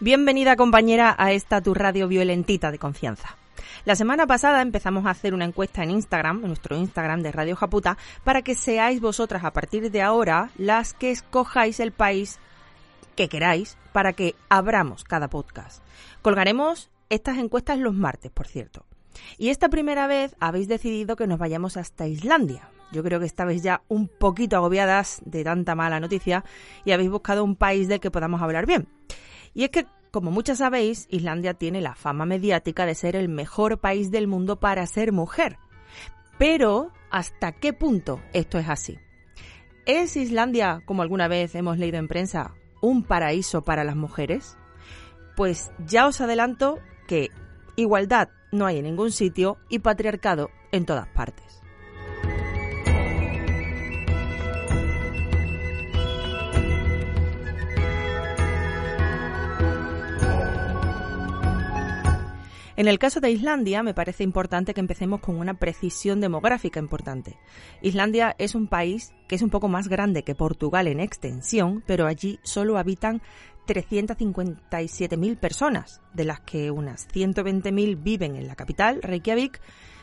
Bienvenida compañera a esta tu radio violentita de confianza. La semana pasada empezamos a hacer una encuesta en Instagram, en nuestro Instagram de Radio Japuta, para que seáis vosotras a partir de ahora las que escojáis el país que queráis para que abramos cada podcast. Colgaremos estas encuestas los martes, por cierto. Y esta primera vez habéis decidido que nos vayamos hasta Islandia. Yo creo que estabais ya un poquito agobiadas de tanta mala noticia y habéis buscado un país del que podamos hablar bien. Y es que, como muchas sabéis, Islandia tiene la fama mediática de ser el mejor país del mundo para ser mujer. Pero, ¿hasta qué punto esto es así? ¿Es Islandia, como alguna vez hemos leído en prensa, un paraíso para las mujeres? Pues ya os adelanto que igualdad no hay en ningún sitio y patriarcado en todas partes. En el caso de Islandia, me parece importante que empecemos con una precisión demográfica importante. Islandia es un país que es un poco más grande que Portugal en extensión, pero allí solo habitan 357.000 personas, de las que unas 120.000 viven en la capital, Reykjavik,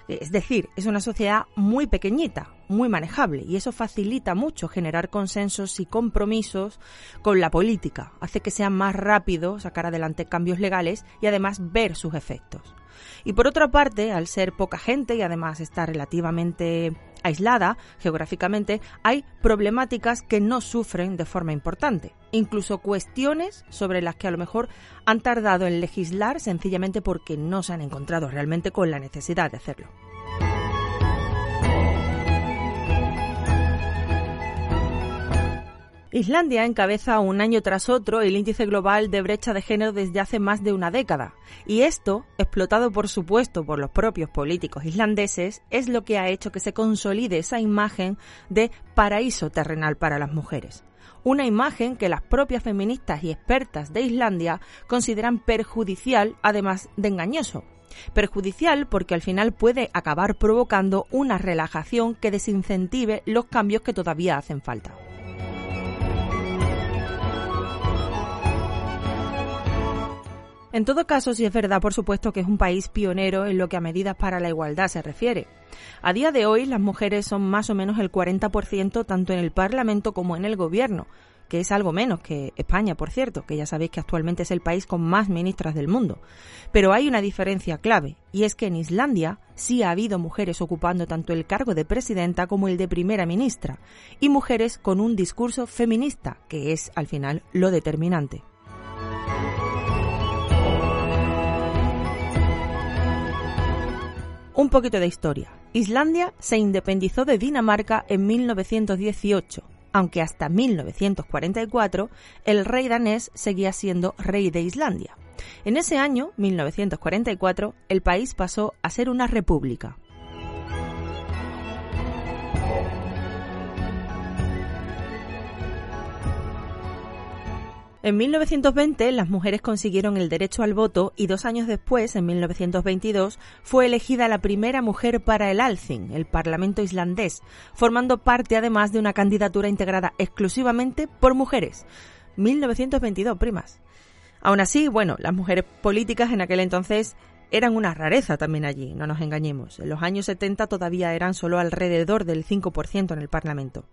es decir, es una sociedad muy pequeñita, muy manejable, y eso facilita mucho generar consensos y compromisos con la política. Hace que sea más rápido sacar adelante cambios legales y además ver sus efectos. Y por otra parte, al ser poca gente y además estar relativamente aislada geográficamente, hay problemáticas que no sufren de forma importante, incluso cuestiones sobre las que a lo mejor han tardado en legislar sencillamente porque no se han encontrado realmente con la necesidad de hacerlo. Islandia encabeza un año tras otro el índice global de brecha de género desde hace más de una década. Y esto, explotado por supuesto por los propios políticos islandeses, es lo que ha hecho que se consolide esa imagen de paraíso terrenal para las mujeres. Una imagen que las propias feministas y expertas de Islandia consideran perjudicial, además de engañoso. Perjudicial porque al final puede acabar provocando una relajación que desincentive los cambios que todavía hacen falta. En todo caso, sí es verdad, por supuesto, que es un país pionero en lo que a medidas para la igualdad se refiere. A día de hoy, las mujeres son más o menos el 40% tanto en el Parlamento como en el Gobierno, que es algo menos que España, por cierto, que ya sabéis que actualmente es el país con más ministras del mundo. Pero hay una diferencia clave, y es que en Islandia sí ha habido mujeres ocupando tanto el cargo de presidenta como el de primera ministra, y mujeres con un discurso feminista, que es al final lo determinante. Un poquito de historia. Islandia se independizó de Dinamarca en 1918, aunque hasta 1944 el rey danés seguía siendo rey de Islandia. En ese año, 1944, el país pasó a ser una república. En 1920 las mujeres consiguieron el derecho al voto y dos años después, en 1922, fue elegida la primera mujer para el Althing, el Parlamento islandés, formando parte además de una candidatura integrada exclusivamente por mujeres. 1922, primas. Aún así, bueno, las mujeres políticas en aquel entonces eran una rareza también allí, no nos engañemos. En los años 70 todavía eran solo alrededor del 5% en el Parlamento.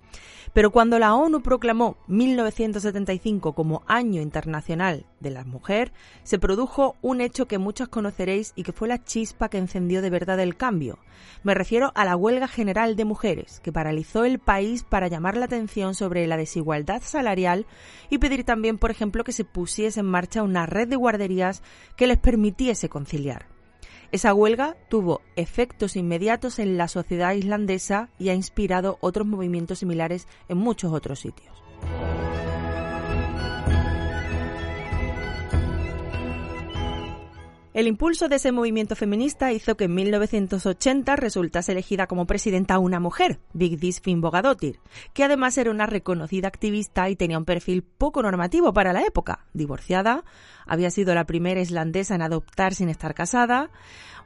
Pero cuando la ONU proclamó 1975 como Año Internacional de la Mujer, se produjo un hecho que muchos conoceréis y que fue la chispa que encendió de verdad el cambio. Me refiero a la huelga general de mujeres, que paralizó el país para llamar la atención sobre la desigualdad salarial y pedir también, por ejemplo, que se pusiese en marcha una red de guarderías que les permitiese conciliar. Esa huelga tuvo efectos inmediatos en la sociedad islandesa y ha inspirado otros movimientos similares en muchos otros sitios. El impulso de ese movimiento feminista hizo que en 1980 resultase elegida como presidenta una mujer, Vigdis Finnbogadóttir, que además era una reconocida activista y tenía un perfil poco normativo para la época. Divorciada, había sido la primera islandesa en adoptar sin estar casada,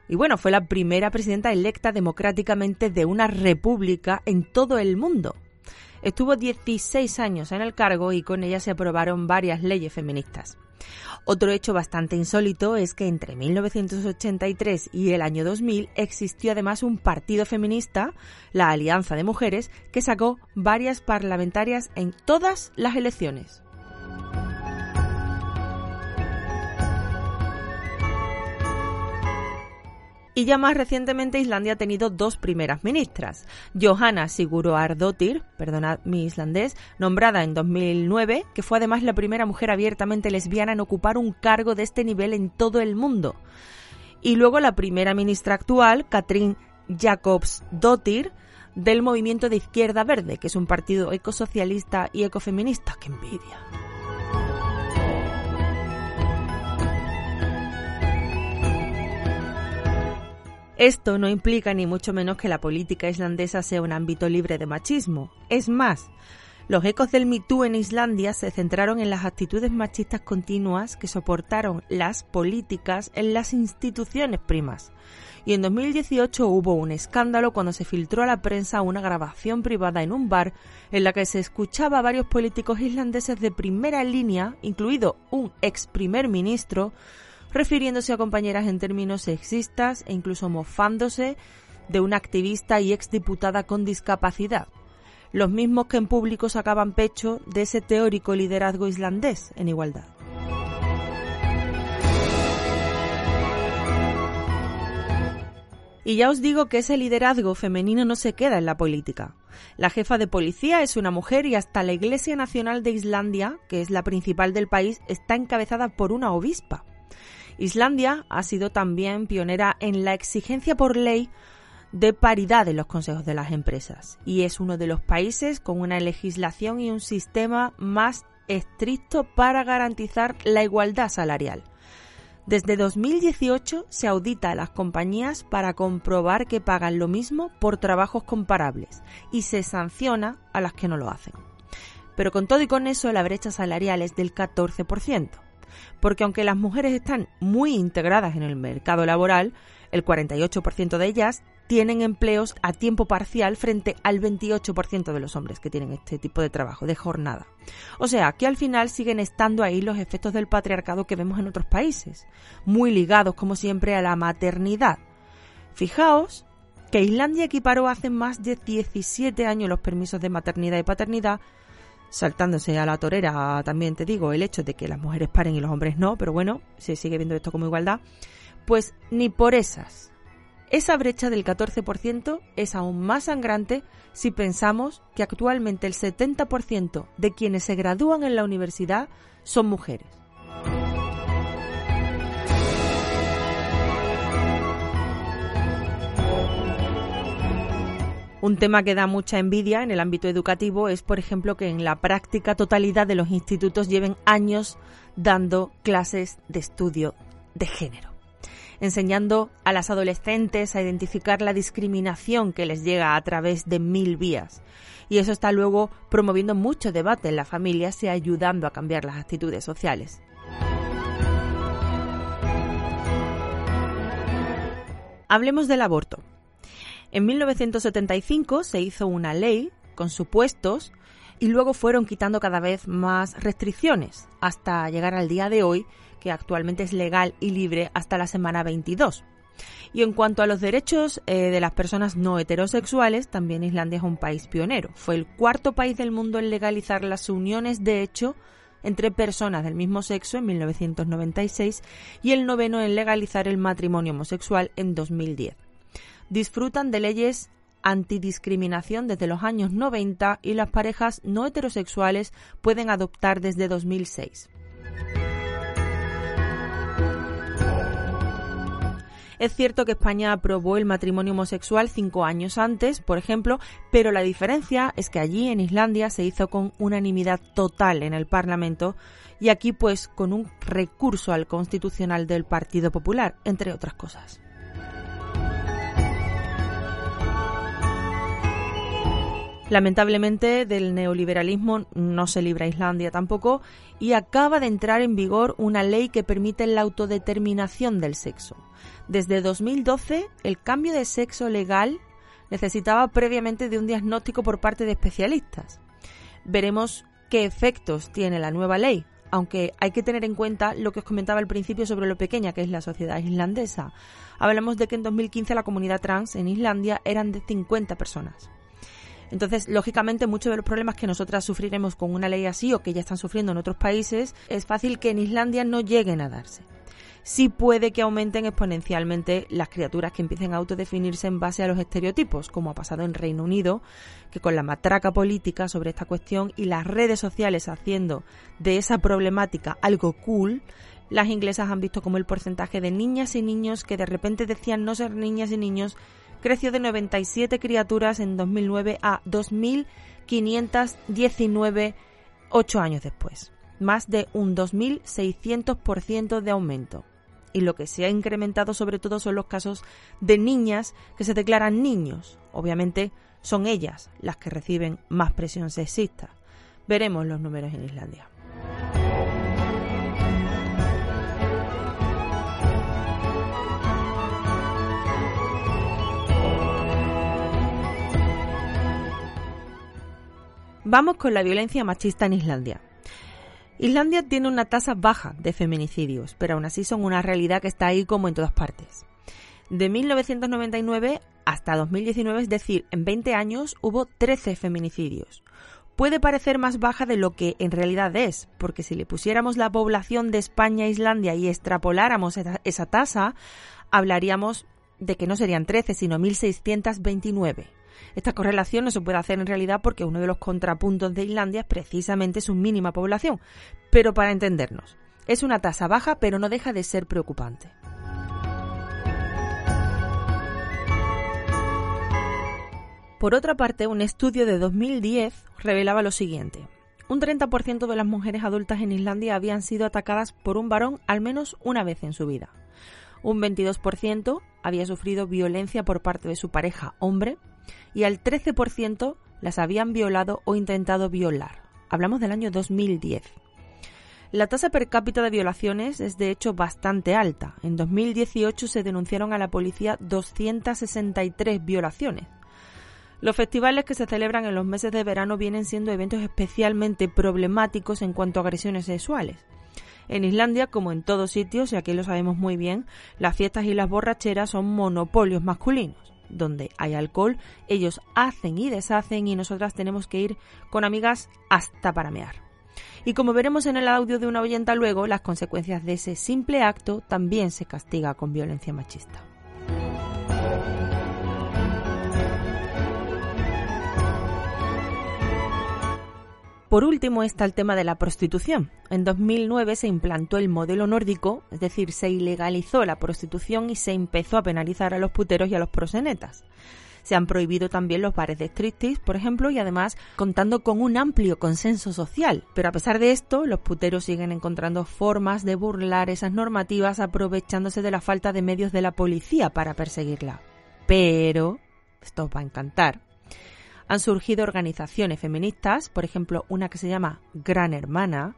y bueno, fue la primera presidenta electa democráticamente de una república en todo el mundo. Estuvo 16 años en el cargo y con ella se aprobaron varias leyes feministas. Otro hecho bastante insólito es que entre 1983 y el año 2000 existió además un partido feminista, la Alianza de Mujeres, que sacó varias parlamentarias en todas las elecciones. Y ya más recientemente Islandia ha tenido dos primeras ministras. Johanna Siguruardóttir, perdonad mi islandés, nombrada en 2009, que fue además la primera mujer abiertamente lesbiana en ocupar un cargo de este nivel en todo el mundo. Y luego la primera ministra actual, Katrin Jakobsdóttir, del movimiento de Izquierda Verde, que es un partido ecosocialista y ecofeminista. ¡Qué envidia! Esto no implica ni mucho menos que la política islandesa sea un ámbito libre de machismo. Es más, los ecos del Me en Islandia se centraron en las actitudes machistas continuas que soportaron las políticas en las instituciones primas. Y en 2018 hubo un escándalo cuando se filtró a la prensa una grabación privada en un bar en la que se escuchaba a varios políticos islandeses de primera línea, incluido un ex primer ministro, refiriéndose a compañeras en términos sexistas e incluso mofándose de una activista y exdiputada con discapacidad, los mismos que en público sacaban pecho de ese teórico liderazgo islandés en igualdad. Y ya os digo que ese liderazgo femenino no se queda en la política. La jefa de policía es una mujer y hasta la Iglesia Nacional de Islandia, que es la principal del país, está encabezada por una obispa. Islandia ha sido también pionera en la exigencia por ley de paridad en los consejos de las empresas y es uno de los países con una legislación y un sistema más estricto para garantizar la igualdad salarial. Desde 2018 se audita a las compañías para comprobar que pagan lo mismo por trabajos comparables y se sanciona a las que no lo hacen. Pero con todo y con eso la brecha salarial es del 14% porque aunque las mujeres están muy integradas en el mercado laboral, el 48% de ellas tienen empleos a tiempo parcial frente al 28% de los hombres que tienen este tipo de trabajo, de jornada. O sea, que al final siguen estando ahí los efectos del patriarcado que vemos en otros países, muy ligados como siempre a la maternidad. Fijaos que Islandia equiparó hace más de 17 años los permisos de maternidad y paternidad saltándose a la torera, también te digo, el hecho de que las mujeres paren y los hombres no, pero bueno, se sigue viendo esto como igualdad, pues ni por esas. Esa brecha del 14% es aún más sangrante si pensamos que actualmente el 70% de quienes se gradúan en la universidad son mujeres. Un tema que da mucha envidia en el ámbito educativo es, por ejemplo, que en la práctica totalidad de los institutos lleven años dando clases de estudio de género, enseñando a las adolescentes a identificar la discriminación que les llega a través de mil vías. Y eso está luego promoviendo mucho debate en las familias y ayudando a cambiar las actitudes sociales. Hablemos del aborto. En 1975 se hizo una ley con supuestos y luego fueron quitando cada vez más restricciones hasta llegar al día de hoy, que actualmente es legal y libre hasta la semana 22. Y en cuanto a los derechos eh, de las personas no heterosexuales, también Islandia es un país pionero. Fue el cuarto país del mundo en legalizar las uniones de hecho entre personas del mismo sexo en 1996 y el noveno en legalizar el matrimonio homosexual en 2010 disfrutan de leyes antidiscriminación desde los años 90 y las parejas no heterosexuales pueden adoptar desde 2006. Es cierto que España aprobó el matrimonio homosexual cinco años antes, por ejemplo, pero la diferencia es que allí en Islandia se hizo con unanimidad total en el Parlamento y aquí pues con un recurso al constitucional del Partido Popular, entre otras cosas. Lamentablemente del neoliberalismo no se libra Islandia tampoco y acaba de entrar en vigor una ley que permite la autodeterminación del sexo. Desde 2012 el cambio de sexo legal necesitaba previamente de un diagnóstico por parte de especialistas. Veremos qué efectos tiene la nueva ley, aunque hay que tener en cuenta lo que os comentaba al principio sobre lo pequeña que es la sociedad islandesa. Hablamos de que en 2015 la comunidad trans en Islandia eran de 50 personas. Entonces, lógicamente, muchos de los problemas que nosotras sufriremos con una ley así o que ya están sufriendo en otros países, es fácil que en Islandia no lleguen a darse. Sí puede que aumenten exponencialmente las criaturas que empiecen a autodefinirse en base a los estereotipos, como ha pasado en Reino Unido, que con la matraca política sobre esta cuestión y las redes sociales haciendo de esa problemática algo cool, las inglesas han visto como el porcentaje de niñas y niños que de repente decían no ser niñas y niños creció de 97 criaturas en 2009 a 2.519 ocho años después, más de un 2.600% de aumento. Y lo que se ha incrementado sobre todo son los casos de niñas que se declaran niños. Obviamente son ellas las que reciben más presión sexista. Veremos los números en Islandia. Vamos con la violencia machista en Islandia. Islandia tiene una tasa baja de feminicidios, pero aún así son una realidad que está ahí como en todas partes. De 1999 hasta 2019, es decir, en 20 años hubo 13 feminicidios. Puede parecer más baja de lo que en realidad es, porque si le pusiéramos la población de España a Islandia y extrapoláramos esa tasa, hablaríamos de que no serían 13, sino 1629. Esta correlación no se puede hacer en realidad porque uno de los contrapuntos de Islandia es precisamente su mínima población. Pero para entendernos, es una tasa baja pero no deja de ser preocupante. Por otra parte, un estudio de 2010 revelaba lo siguiente. Un 30% de las mujeres adultas en Islandia habían sido atacadas por un varón al menos una vez en su vida. Un 22% había sufrido violencia por parte de su pareja hombre y al 13% las habían violado o intentado violar. Hablamos del año 2010. La tasa per cápita de violaciones es de hecho bastante alta. En 2018 se denunciaron a la policía 263 violaciones. Los festivales que se celebran en los meses de verano vienen siendo eventos especialmente problemáticos en cuanto a agresiones sexuales. En Islandia, como en todos sitios, y aquí lo sabemos muy bien, las fiestas y las borracheras son monopolios masculinos donde hay alcohol, ellos hacen y deshacen y nosotras tenemos que ir con amigas hasta para mear. Y como veremos en el audio de una oyenta luego, las consecuencias de ese simple acto también se castiga con violencia machista. Por último está el tema de la prostitución. En 2009 se implantó el modelo nórdico, es decir, se ilegalizó la prostitución y se empezó a penalizar a los puteros y a los prosenetas. Se han prohibido también los bares de striptease, por ejemplo, y además contando con un amplio consenso social. Pero a pesar de esto, los puteros siguen encontrando formas de burlar esas normativas aprovechándose de la falta de medios de la policía para perseguirla. Pero, esto os va a encantar, han surgido organizaciones feministas, por ejemplo, una que se llama Gran Hermana,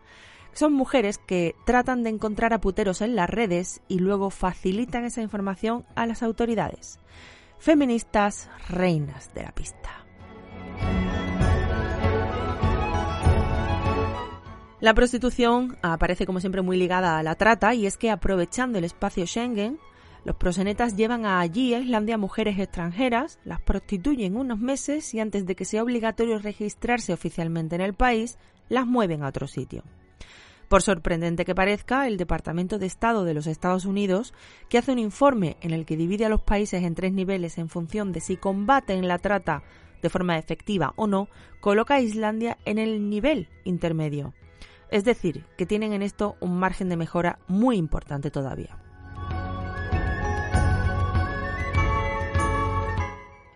son mujeres que tratan de encontrar a puteros en las redes y luego facilitan esa información a las autoridades. Feministas reinas de la pista. La prostitución aparece como siempre muy ligada a la trata y es que aprovechando el espacio Schengen, los prosenetas llevan a allí a Islandia mujeres extranjeras, las prostituyen unos meses y antes de que sea obligatorio registrarse oficialmente en el país, las mueven a otro sitio. Por sorprendente que parezca, el Departamento de Estado de los Estados Unidos, que hace un informe en el que divide a los países en tres niveles en función de si combaten la trata de forma efectiva o no, coloca a Islandia en el nivel intermedio. Es decir, que tienen en esto un margen de mejora muy importante todavía.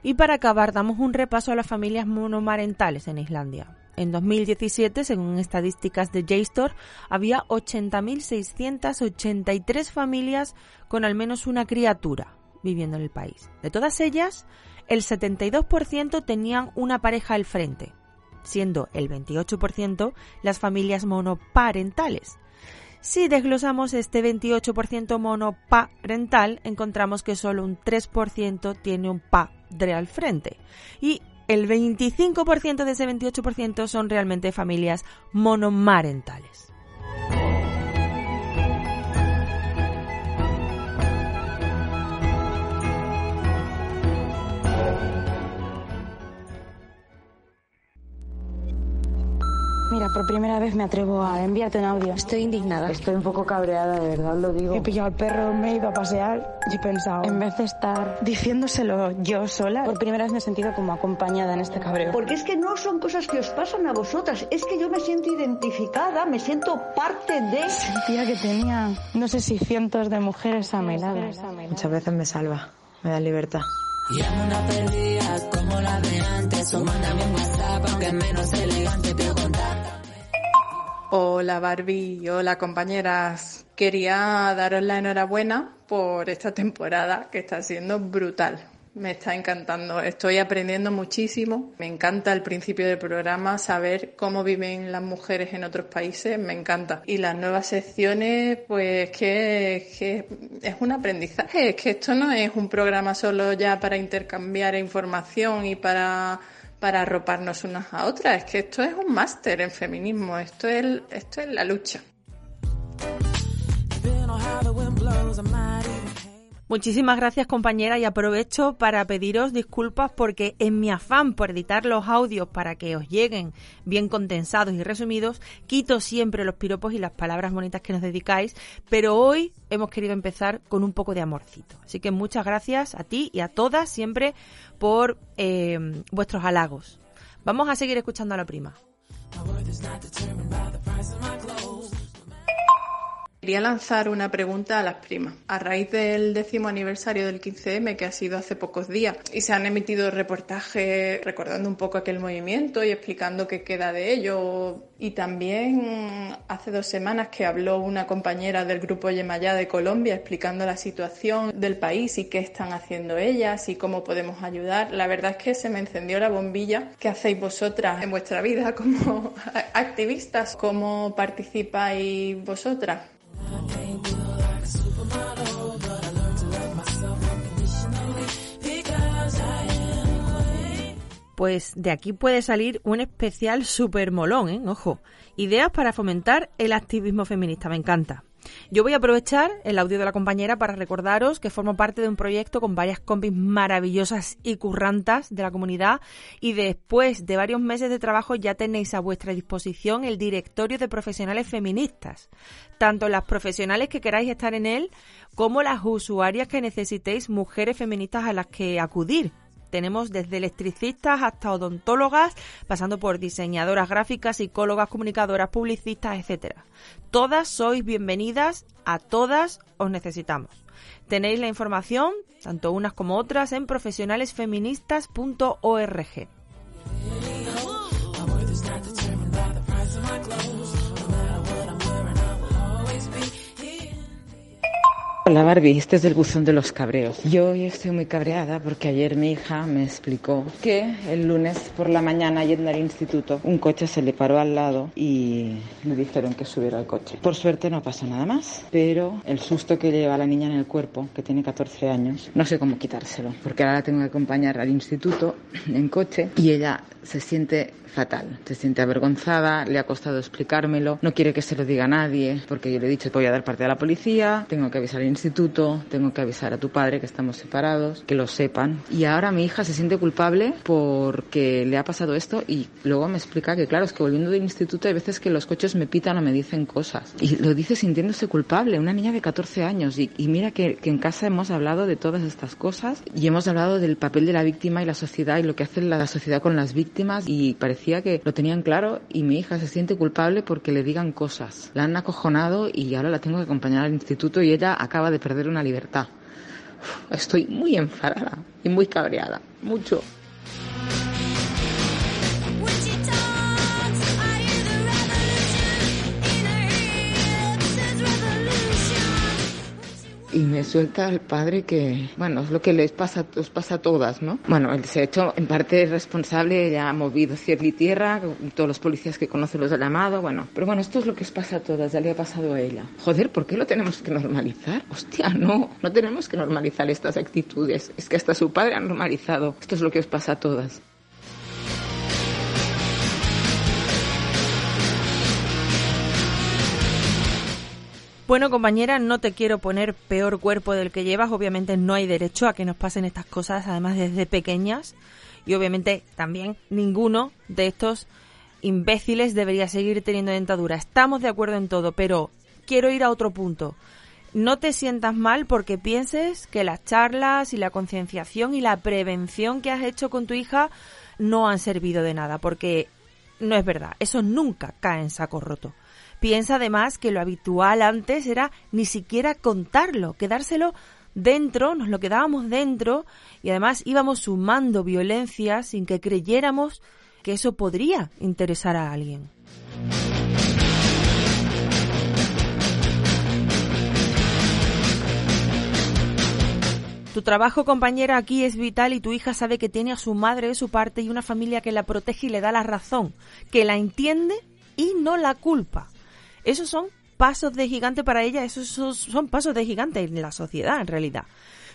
Y para acabar, damos un repaso a las familias monomarentales en Islandia. En 2017, según estadísticas de JSTOR, había 80.683 familias con al menos una criatura viviendo en el país. De todas ellas, el 72% tenían una pareja al frente, siendo el 28% las familias monoparentales. Si desglosamos este 28% monoparental, encontramos que solo un 3% tiene un padre al frente. Y el 25% de ese 28% son realmente familias monomarentales. Mira, por primera vez me atrevo a enviarte un audio. Estoy indignada. Estoy un poco cabreada, de verdad lo digo. He pillado al perro, me he ido a pasear y he pensado, en vez de estar diciéndoselo yo sola, por primera vez me he sentido como acompañada en este cabreo. Porque es que no son cosas que os pasan a vosotras, es que yo me siento identificada, me siento parte de... Sentía que tenía, no sé si cientos de mujeres a mi lado. Muchas veces me salva, me da libertad. Y una perdida como la de antes, o mándame un WhatsApp, aunque menos elegante te contar. Hola Barbie, hola compañeras. Quería daros la enhorabuena por esta temporada que está siendo brutal. Me está encantando, estoy aprendiendo muchísimo. Me encanta el principio del programa, saber cómo viven las mujeres en otros países, me encanta. Y las nuevas secciones, pues que, que es un aprendizaje, es que esto no es un programa solo ya para intercambiar información y para para arroparnos unas a otras. Es que esto es un máster en feminismo, esto es, esto es la lucha. Muchísimas gracias compañera y aprovecho para pediros disculpas porque en mi afán por editar los audios para que os lleguen bien condensados y resumidos, quito siempre los piropos y las palabras bonitas que nos dedicáis, pero hoy hemos querido empezar con un poco de amorcito. Así que muchas gracias a ti y a todas siempre por eh, vuestros halagos. Vamos a seguir escuchando a la prima. Quería lanzar una pregunta a las primas. A raíz del décimo aniversario del 15M, que ha sido hace pocos días, y se han emitido reportajes recordando un poco aquel movimiento y explicando qué queda de ello. Y también hace dos semanas que habló una compañera del grupo Yemayá de Colombia explicando la situación del país y qué están haciendo ellas y cómo podemos ayudar. La verdad es que se me encendió la bombilla. ¿Qué hacéis vosotras en vuestra vida como activistas? ¿Cómo participáis vosotras? Pues de aquí puede salir un especial super molón, ¿eh? Ojo. Ideas para fomentar el activismo feminista, me encanta. Yo voy a aprovechar el audio de la compañera para recordaros que formo parte de un proyecto con varias compis maravillosas y currantas de la comunidad y después de varios meses de trabajo ya tenéis a vuestra disposición el directorio de profesionales feministas, tanto las profesionales que queráis estar en él como las usuarias que necesitéis mujeres feministas a las que acudir tenemos desde electricistas hasta odontólogas, pasando por diseñadoras gráficas, psicólogas, comunicadoras, publicistas, etcétera. Todas sois bienvenidas, a todas os necesitamos. Tenéis la información, tanto unas como otras, en profesionalesfeministas.org. Hola Barbie, este es el buzón de los cabreos. Yo hoy estoy muy cabreada porque ayer mi hija me explicó que el lunes por la mañana yendo al instituto un coche se le paró al lado y me dijeron que subiera al coche. Por suerte no pasó nada más, pero el susto que lleva la niña en el cuerpo, que tiene 14 años, no sé cómo quitárselo, porque ahora la tengo que acompañar al instituto en coche y ella se siente fatal, se siente avergonzada, le ha costado explicármelo, no quiere que se lo diga a nadie, porque yo le he dicho voy a dar parte a la policía, tengo que avisar al instituto, tengo que avisar a tu padre que estamos separados, que lo sepan. Y ahora mi hija se siente culpable porque le ha pasado esto y luego me explica que claro, es que volviendo del instituto hay veces que los coches me pitan o me dicen cosas. Y lo dice sintiéndose culpable, una niña de 14 años. Y, y mira que, que en casa hemos hablado de todas estas cosas y hemos hablado del papel de la víctima y la sociedad y lo que hace la sociedad con las víctimas y parecía que lo tenían claro y mi hija se siente culpable porque le digan cosas. La han acojonado y ahora la tengo que acompañar al instituto y ella acaba de perder una libertad. estoy muy enfadada y muy cabreada, mucho. Y me suelta el padre que, bueno, es lo que les pasa, os pasa a todas, ¿no? Bueno, él se ha hecho en parte responsable, ya ha movido cielo y tierra, todos los policías que conocen los ha llamado, bueno, pero bueno, esto es lo que os pasa a todas, ya le ha pasado a ella. Joder, ¿por qué lo tenemos que normalizar? Hostia, no, no tenemos que normalizar estas actitudes, es que hasta su padre ha normalizado, esto es lo que os pasa a todas. Bueno, compañera, no te quiero poner peor cuerpo del que llevas. Obviamente no hay derecho a que nos pasen estas cosas, además desde pequeñas. Y obviamente también ninguno de estos imbéciles debería seguir teniendo dentadura. Estamos de acuerdo en todo, pero quiero ir a otro punto. No te sientas mal porque pienses que las charlas y la concienciación y la prevención que has hecho con tu hija no han servido de nada, porque no es verdad. Eso nunca cae en saco roto. Piensa además que lo habitual antes era ni siquiera contarlo, quedárselo dentro, nos lo quedábamos dentro y además íbamos sumando violencia sin que creyéramos que eso podría interesar a alguien. Tu trabajo, compañera, aquí es vital y tu hija sabe que tiene a su madre de su parte y una familia que la protege y le da la razón, que la entiende y no la culpa. Esos son pasos de gigante para ella, esos son pasos de gigante en la sociedad en realidad.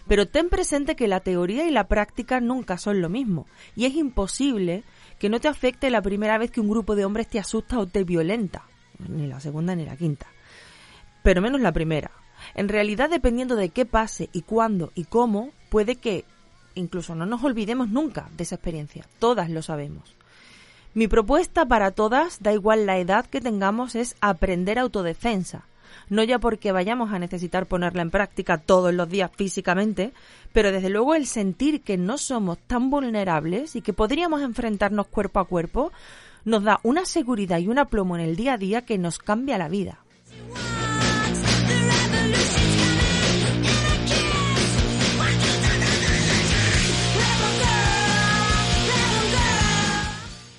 Pero ten presente que la teoría y la práctica nunca son lo mismo y es imposible que no te afecte la primera vez que un grupo de hombres te asusta o te violenta, ni la segunda ni la quinta, pero menos la primera. En realidad, dependiendo de qué pase y cuándo y cómo, puede que incluso no nos olvidemos nunca de esa experiencia. Todas lo sabemos. Mi propuesta para todas, da igual la edad que tengamos, es aprender autodefensa. No ya porque vayamos a necesitar ponerla en práctica todos los días físicamente, pero desde luego el sentir que no somos tan vulnerables y que podríamos enfrentarnos cuerpo a cuerpo nos da una seguridad y un aplomo en el día a día que nos cambia la vida.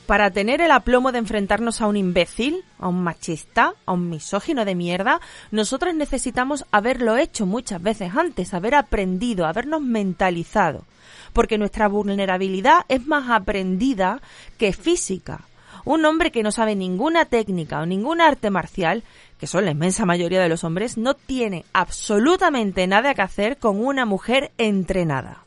Para tener el aplomo de enfrentarnos a un imbécil, a un machista, a un misógino de mierda, nosotros necesitamos haberlo hecho muchas veces antes, haber aprendido, habernos mentalizado. Porque nuestra vulnerabilidad es más aprendida que física. Un hombre que no sabe ninguna técnica o ningún arte marcial, que son la inmensa mayoría de los hombres, no tiene absolutamente nada que hacer con una mujer entrenada.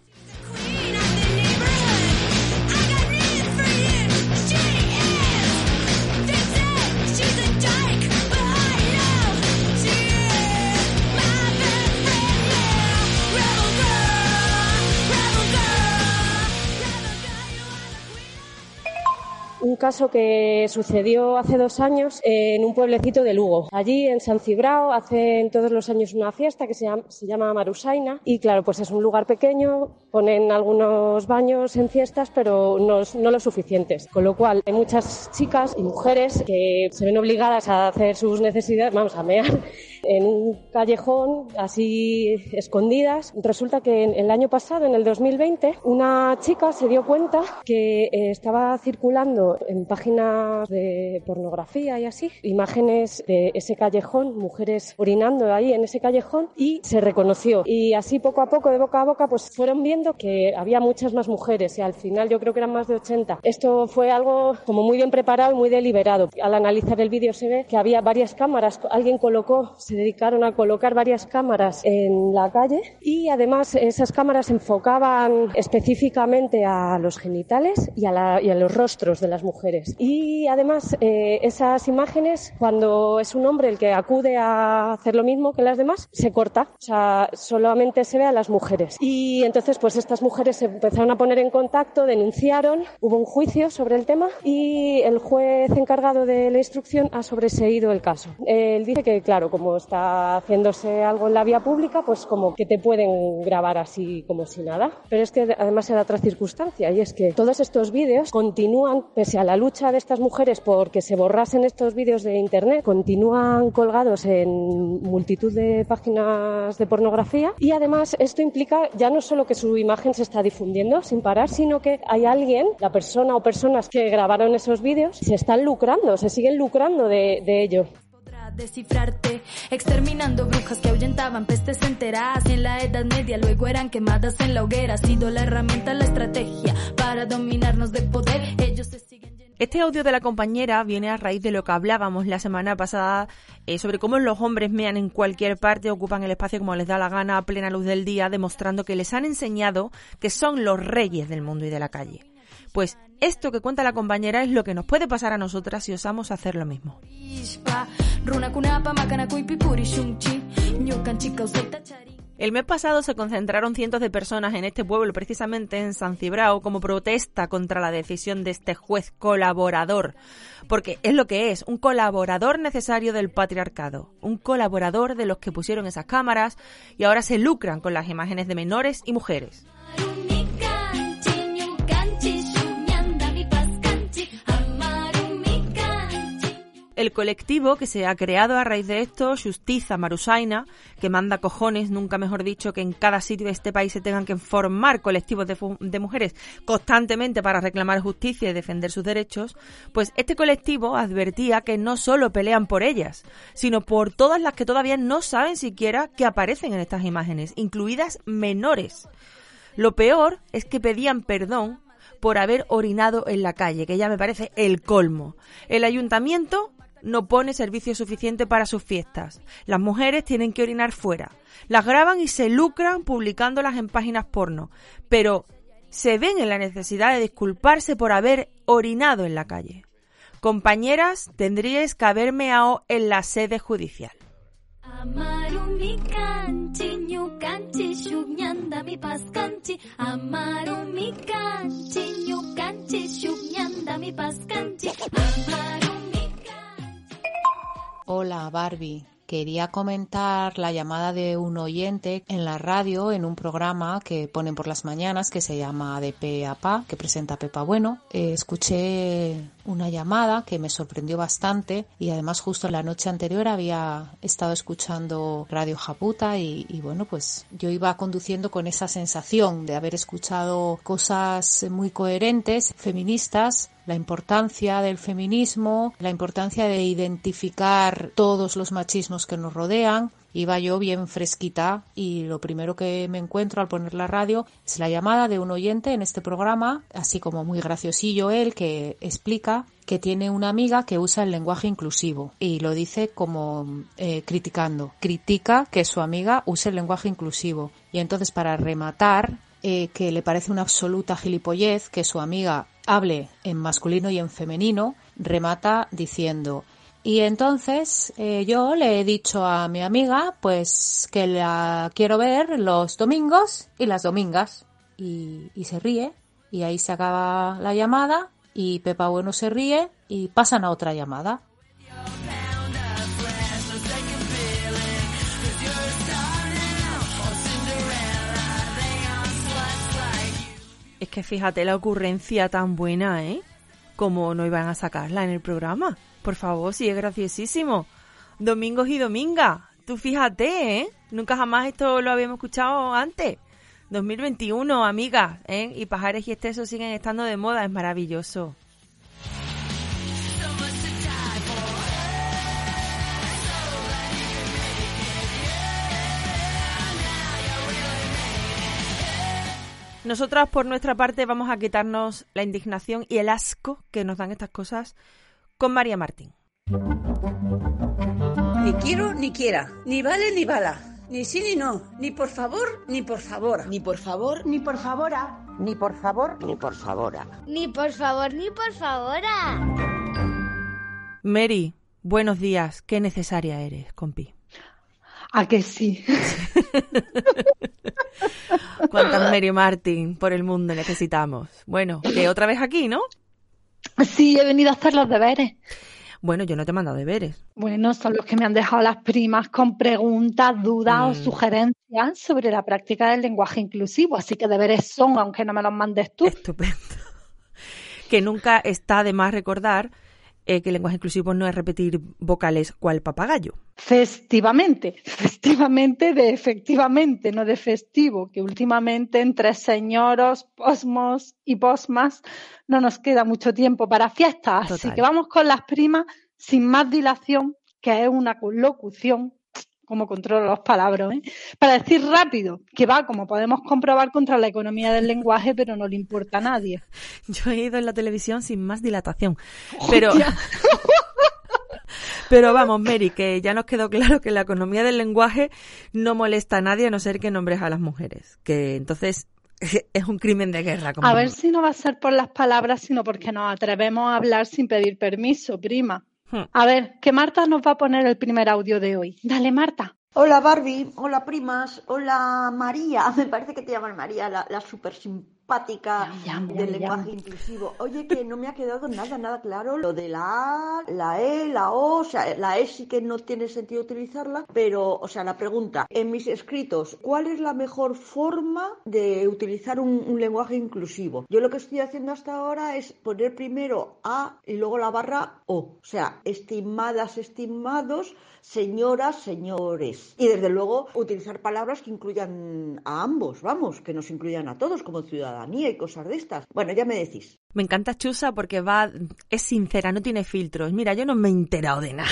Un caso que sucedió hace dos años en un pueblecito de Lugo. Allí en San Cibrao hacen todos los años una fiesta que se llama, Marusaina y claro, pues es un lugar pequeño, ponen algunos baños en fiestas, pero no, no lo suficientes. Con lo cual hay muchas chicas y mujeres que se ven obligadas a hacer sus necesidades, vamos a mear en un callejón así escondidas. Resulta que el año pasado, en el 2020, una chica se dio cuenta que eh, estaba circulando en páginas de pornografía y así imágenes de ese callejón, mujeres orinando ahí en ese callejón y se reconoció. Y así poco a poco, de boca a boca, pues fueron viendo que había muchas más mujeres y al final yo creo que eran más de 80. Esto fue algo como muy bien preparado y muy deliberado. Al analizar el vídeo se ve que había varias cámaras, alguien colocó se dedicaron a colocar varias cámaras en la calle y además esas cámaras enfocaban específicamente a los genitales y a, los rostros de las mujeres. Y además eh, esas imágenes, cuando es un hombre el que acude a hacer lo mismo que las demás, se corta. O sea, solamente se ve a las mujeres. Y entonces pues estas mujeres se empezaron a poner en contacto, denunciaron, hubo un juicio sobre el tema y el juez encargado de la instrucción ha sobreseído el caso. Él dice que, claro, como está haciéndose algo en la vía pública, pues como que te pueden grabar así como si nada. Pero es que además se da otra circunstancia y es que todos estos vídeos continúan pese a la lucha de estas mujeres por que se borrasen estos vídeos de internet continúan colgados en multitud de páginas de pornografía y además esto implica ya no solo que su imagen se está difundiendo sin parar, sino que hay alguien, la persona o personas que grabaron esos vídeos, se están lucrando, se siguen lucrando de, de ello descifrarte, exterminando brujas que ahuyentaban pestes enteras en la Edad Media luego eran quemadas en la hoguera. Ha sido la herramienta, la estrategia para dominarnos de poder. Ellos se este audio de la compañera viene a raíz de lo que hablábamos la semana pasada eh, sobre cómo los hombres mean en cualquier parte, ocupan el espacio como les da la gana a plena luz del día, demostrando que les han enseñado que son los reyes del mundo y de la calle. Pues esto que cuenta la compañera es lo que nos puede pasar a nosotras si osamos hacer lo mismo. El mes pasado se concentraron cientos de personas en este pueblo, precisamente en San Cibrao, como protesta contra la decisión de este juez colaborador. Porque es lo que es, un colaborador necesario del patriarcado, un colaborador de los que pusieron esas cámaras y ahora se lucran con las imágenes de menores y mujeres. El colectivo que se ha creado a raíz de esto, Justiza Marusaina, que manda cojones, nunca mejor dicho, que en cada sitio de este país se tengan que formar colectivos de, de, mujeres constantemente para reclamar justicia y defender sus derechos, pues este colectivo advertía que no solo pelean por ellas, sino por todas las que todavía no saben siquiera que aparecen en estas imágenes, incluidas menores. Lo peor es que pedían perdón por haber orinado en la calle, que ya me parece el colmo. El ayuntamiento no pone servicio suficiente para sus fiestas. Las mujeres tienen que orinar fuera. Las graban y se lucran publicándolas en páginas porno. Pero se ven en la necesidad de disculparse por haber orinado en la calle. Compañeras, tendríais que haber meado en la sede judicial. Hola Barbie, quería comentar la llamada de un oyente en la radio en un programa que ponen por las mañanas que se llama De Pe a Pa, que presenta Pepa Bueno. Eh, escuché una llamada que me sorprendió bastante y además justo la noche anterior había estado escuchando Radio Japuta y, y, bueno pues yo iba conduciendo con esa sensación de haber escuchado cosas muy coherentes, feministas la importancia del feminismo, la importancia de identificar todos los machismos que nos rodean. Iba yo bien fresquita y lo primero que me encuentro al poner la radio es la llamada de un oyente en este programa, así como muy graciosillo él, que explica que tiene una amiga que usa el lenguaje inclusivo y lo dice como eh, criticando. Critica que su amiga use el lenguaje inclusivo. Y entonces para rematar, eh, que le parece una absoluta gilipollez que su amiga hable en masculino y en femenino, remata diciendo y entonces eh, yo le he dicho a mi amiga pues que la quiero ver los domingos y las domingas y, y se ríe y ahí se acaba la llamada y Pepa Bueno se ríe y pasan a otra llamada. Que fíjate la ocurrencia tan buena, ¿eh? Como no iban a sacarla en el programa. Por favor, sí, es graciosísimo. Domingos y domingas. Tú fíjate, ¿eh? Nunca jamás esto lo habíamos escuchado antes. 2021, amigas, ¿eh? Y pajares y excesos siguen estando de moda, es maravilloso. Nosotras, por nuestra parte, vamos a quitarnos la indignación y el asco que nos dan estas cosas con María Martín. Ni quiero ni quiera, ni vale ni bala, ni sí ni no, ni por favor ni por favor, ni por favor ni por favor, ni por favor ni por favor, ni por favor ni por favor. Mary, buenos días, qué necesaria eres, compi. ¿A que sí? ¿Cuántas Mary Martin por el mundo necesitamos? Bueno, que otra vez aquí, ¿no? Sí, he venido a hacer los deberes. Bueno, yo no te he mandado deberes. Bueno, son los que me han dejado las primas con preguntas, dudas o Mm. sugerencias sobre la práctica del lenguaje inclusivo. Así que deberes son, aunque no me los mandes tú. Estupendo. que nunca está de más recordar eh, que el lenguaje inclusivo no es repetir vocales cual papagayo. Festivamente, festivamente de efectivamente, no de festivo, que últimamente entre señoros, posmos y posmas no nos queda mucho tiempo para fiestas. Así que vamos con las primas sin más dilación, que es una locución como controlo los palabras, ¿eh? para decir rápido, que va, como podemos comprobar, contra la economía del lenguaje, pero no le importa a nadie. Yo he ido en la televisión sin más dilatación. Pero, pero vamos, Mary, que ya nos quedó claro que la economía del lenguaje no molesta a nadie a no ser que nombres a las mujeres. Que entonces es un crimen de guerra. Como A ver si no va a ser por las palabras, sino porque nos atrevemos a hablar sin pedir permiso, prima. Hmm. A ver, que Marta nos va a poner el primer audio de hoy. Dale, Marta. Hola Barbie, hola primas, hola María, me parece que te llaman María, la, la súper simpática llamo, del lenguaje inclusivo. Oye, que no me ha quedado nada, nada claro lo de la A, la E, la O, o sea, la E sí que no tiene sentido utilizarla, pero, o sea, la pregunta, en mis escritos, ¿cuál es la mejor forma de utilizar un, un lenguaje inclusivo? Yo lo que estoy haciendo hasta ahora es poner primero A y luego la barra O, o sea, estimadas, estimados, señoras, señores. Y desde luego utilizar palabras que incluyan a ambos, vamos, que nos incluyan a todos como ciudadanía y cosas de estas. Bueno, ya me decís. Me encanta Chusa porque va, es sincera, no tiene filtros. Mira, yo no me he enterado de nada.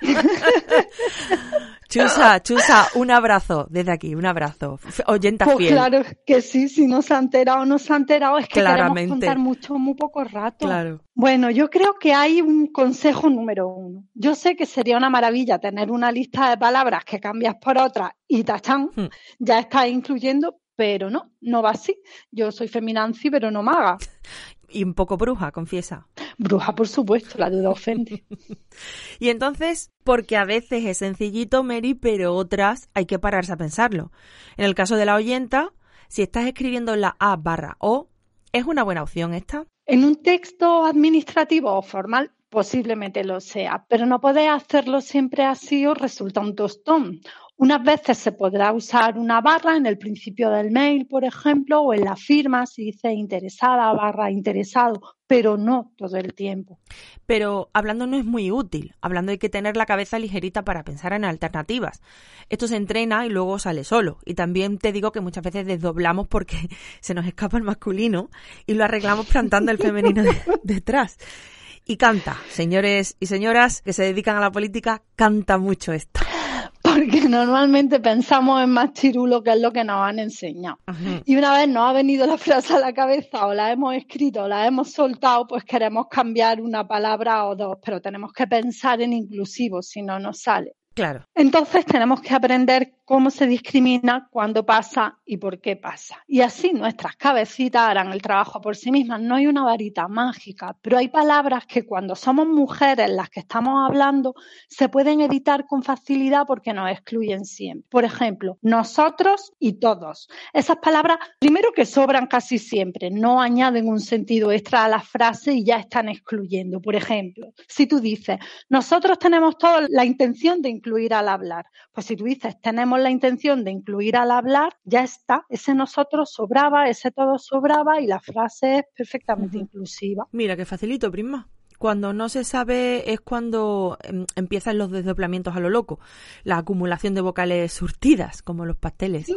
Chusa, Chusa, un abrazo desde aquí, un abrazo. Oyenta Pues fiel. claro que sí, si no se ha enterado o no se ha enterado, es que Claramente. queremos contar mucho muy poco rato. Claro. Bueno, yo creo que hay un consejo número uno. Yo sé que sería una maravilla tener una lista de palabras que cambias por otras y tachán, Hmm. ya estás incluyendo, pero no, no va así. Yo soy feminanci, pero no maga. Y un poco bruja, confiesa. Bruja, por supuesto, la duda ofende. Y entonces, porque a veces es sencillito, Mary, pero otras hay que pararse a pensarlo. En el caso de la oyenta, si estás escribiendo la A barra O, ¿es una buena opción esta? En un texto administrativo o formal posiblemente lo sea, pero no podés hacerlo siempre así o resulta un tostón. Unas veces se podrá usar una barra en el principio del mail, por ejemplo, o en la firma si dice interesada barra interesado, pero no todo el tiempo. Pero hablando no es muy útil. Hablando hay que tener la cabeza ligerita para pensar en alternativas. Esto se entrena y luego sale solo. Y también te digo que muchas veces desdoblamos porque se nos escapa el masculino y lo arreglamos plantando el femenino de- detrás. Y canta, señores y señoras que se dedican a la política, canta mucho esto. Porque normalmente pensamos en más chirulo, que es lo que nos han enseñado. Y una vez nos ha venido la frase a la cabeza o la hemos escrito o la hemos soltado, pues queremos cambiar una palabra o dos, pero tenemos que pensar en inclusivo, si no nos sale. Claro. Entonces tenemos que aprender cómo se discrimina, cuándo pasa y por qué pasa. Y así nuestras cabecitas harán el trabajo por sí mismas. No hay una varita mágica, pero hay palabras que cuando somos mujeres las que estamos hablando se pueden evitar con facilidad porque nos excluyen siempre. Por ejemplo, nosotros y todos. Esas palabras, primero que sobran casi siempre, no añaden un sentido extra a la frase y ya están excluyendo. Por ejemplo, si tú dices, nosotros tenemos toda la intención de incluir al hablar, pues si tú dices, tenemos la intención de incluir al hablar, ya está, ese nosotros sobraba, ese todo sobraba y la frase es perfectamente inclusiva. Mira, que facilito, prima. Cuando no se sabe es cuando em, empiezan los desdoblamientos a lo loco, la acumulación de vocales surtidas, como los pasteles.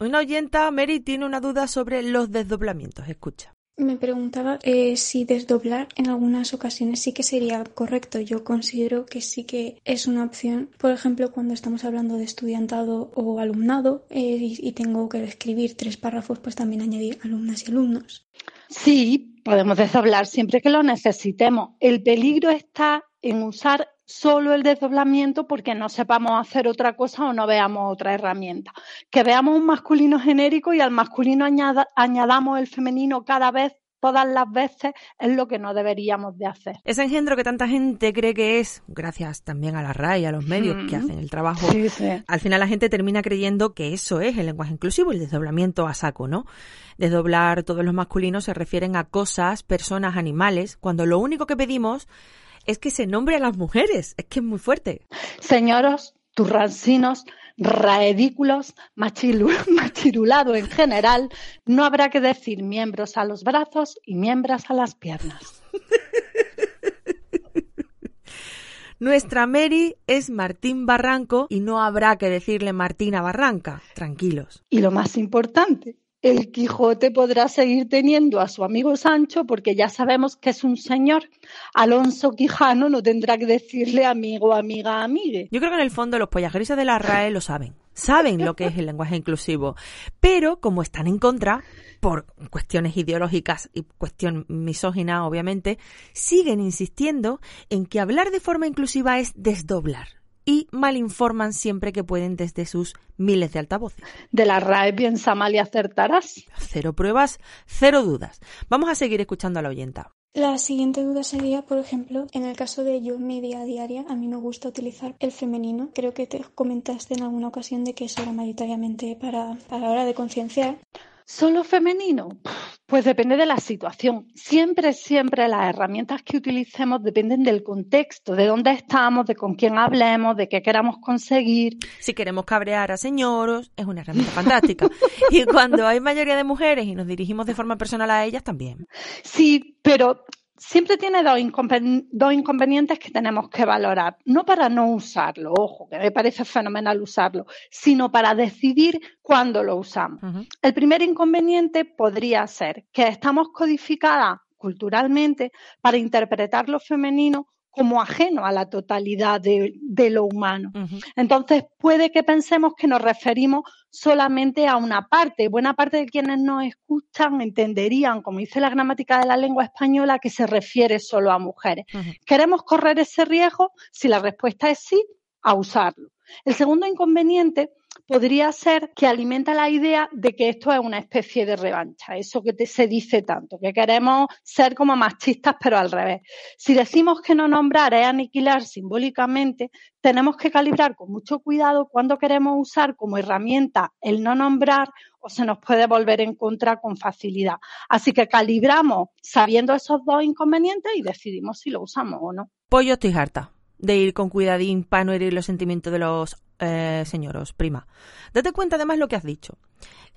Una oyenta, Mary, tiene una duda sobre los desdoblamientos. Escucha. Me preguntaba eh, si desdoblar en algunas ocasiones sí que sería correcto. Yo considero que sí que es una opción. Por ejemplo, cuando estamos hablando de estudiantado o alumnado eh, y, y tengo que escribir tres párrafos, pues también añadir alumnas y alumnos. Sí, podemos desdoblar siempre que lo necesitemos. El peligro está en usar solo el desdoblamiento porque no sepamos hacer otra cosa o no veamos otra herramienta. Que veamos un masculino genérico y al masculino añada- añadamos el femenino cada vez, todas las veces, es lo que no deberíamos de hacer. Ese engendro que tanta gente cree que es, gracias también a la RAI y a los medios que hacen el trabajo, Sí, sí. al final la gente termina creyendo que eso es el lenguaje inclusivo, el desdoblamiento a saco, ¿no? Desdoblar todos los masculinos se refieren a cosas, personas, animales, cuando lo único que pedimos es que se nombre a las mujeres. Es que es muy fuerte. Señoros, turrancinos, raedículos, machirulados en general, no habrá que decir miembros a los brazos y miembros a las piernas. Nuestra Mary es Martín Barranco y no habrá que decirle Martina Barranca. Tranquilos. Y lo más importante, el Quijote podrá seguir teniendo a su amigo Sancho porque ya sabemos que es un señor. Alonso Quijano no tendrá que decirle amigo, amiga, amigue. Yo creo que en el fondo los pollagrises de la RAE lo saben. Saben lo que es el lenguaje inclusivo. Pero como están en contra, por cuestiones ideológicas y cuestión misógina, obviamente, siguen insistiendo en que hablar de forma inclusiva es desdoblar y malinforman siempre que pueden desde sus miles de altavoces. De la RAE piensa mal y acertarás. Cero pruebas, cero dudas. Vamos a seguir escuchando a la oyenta. La siguiente duda sería, por ejemplo, en el caso de yo en mi día a diaria, a mí me gusta utilizar el femenino. Creo que te comentaste en alguna ocasión de que eso era mayoritariamente para, para la hora de concienciar. ¿Solo femenino? Pues depende de la situación. Siempre, siempre las herramientas que utilicemos dependen del contexto, de dónde estamos, de con quién hablemos, de qué queramos conseguir. Si queremos cabrear a señoros, es una herramienta fantástica. y cuando hay mayoría de mujeres y nos dirigimos de forma personal a ellas, también. Sí, pero siempre tiene dos, inconvenientes que tenemos que valorar, no para no usarlo, ojo, que me parece fenomenal usarlo, sino para decidir cuándo lo usamos. El primer inconveniente podría ser que estamos codificadas culturalmente para interpretar lo femenino como ajeno a la totalidad de, lo humano. Entonces, puede que pensemos que nos referimos solamente a una parte. Buena parte de quienes nos escuchan entenderían, como dice la gramática de la lengua española, que se refiere solo a mujeres. ¿Queremos correr ese riesgo? Si la respuesta es sí, a usarlo. El segundo inconveniente podría ser que alimenta la idea de que esto es una especie de revancha, eso que se dice tanto, que queremos ser como machistas, pero al revés. Si decimos que no nombrar es aniquilar simbólicamente, tenemos que calibrar con mucho cuidado cuando queremos usar como herramienta el no nombrar o se nos puede volver en contra con facilidad. Así que calibramos sabiendo esos dos inconvenientes y decidimos si lo usamos o no. Pollo estoy harta de ir con cuidadín para no herir los sentimientos de los eh, señoros, prima. Date cuenta además lo que has dicho,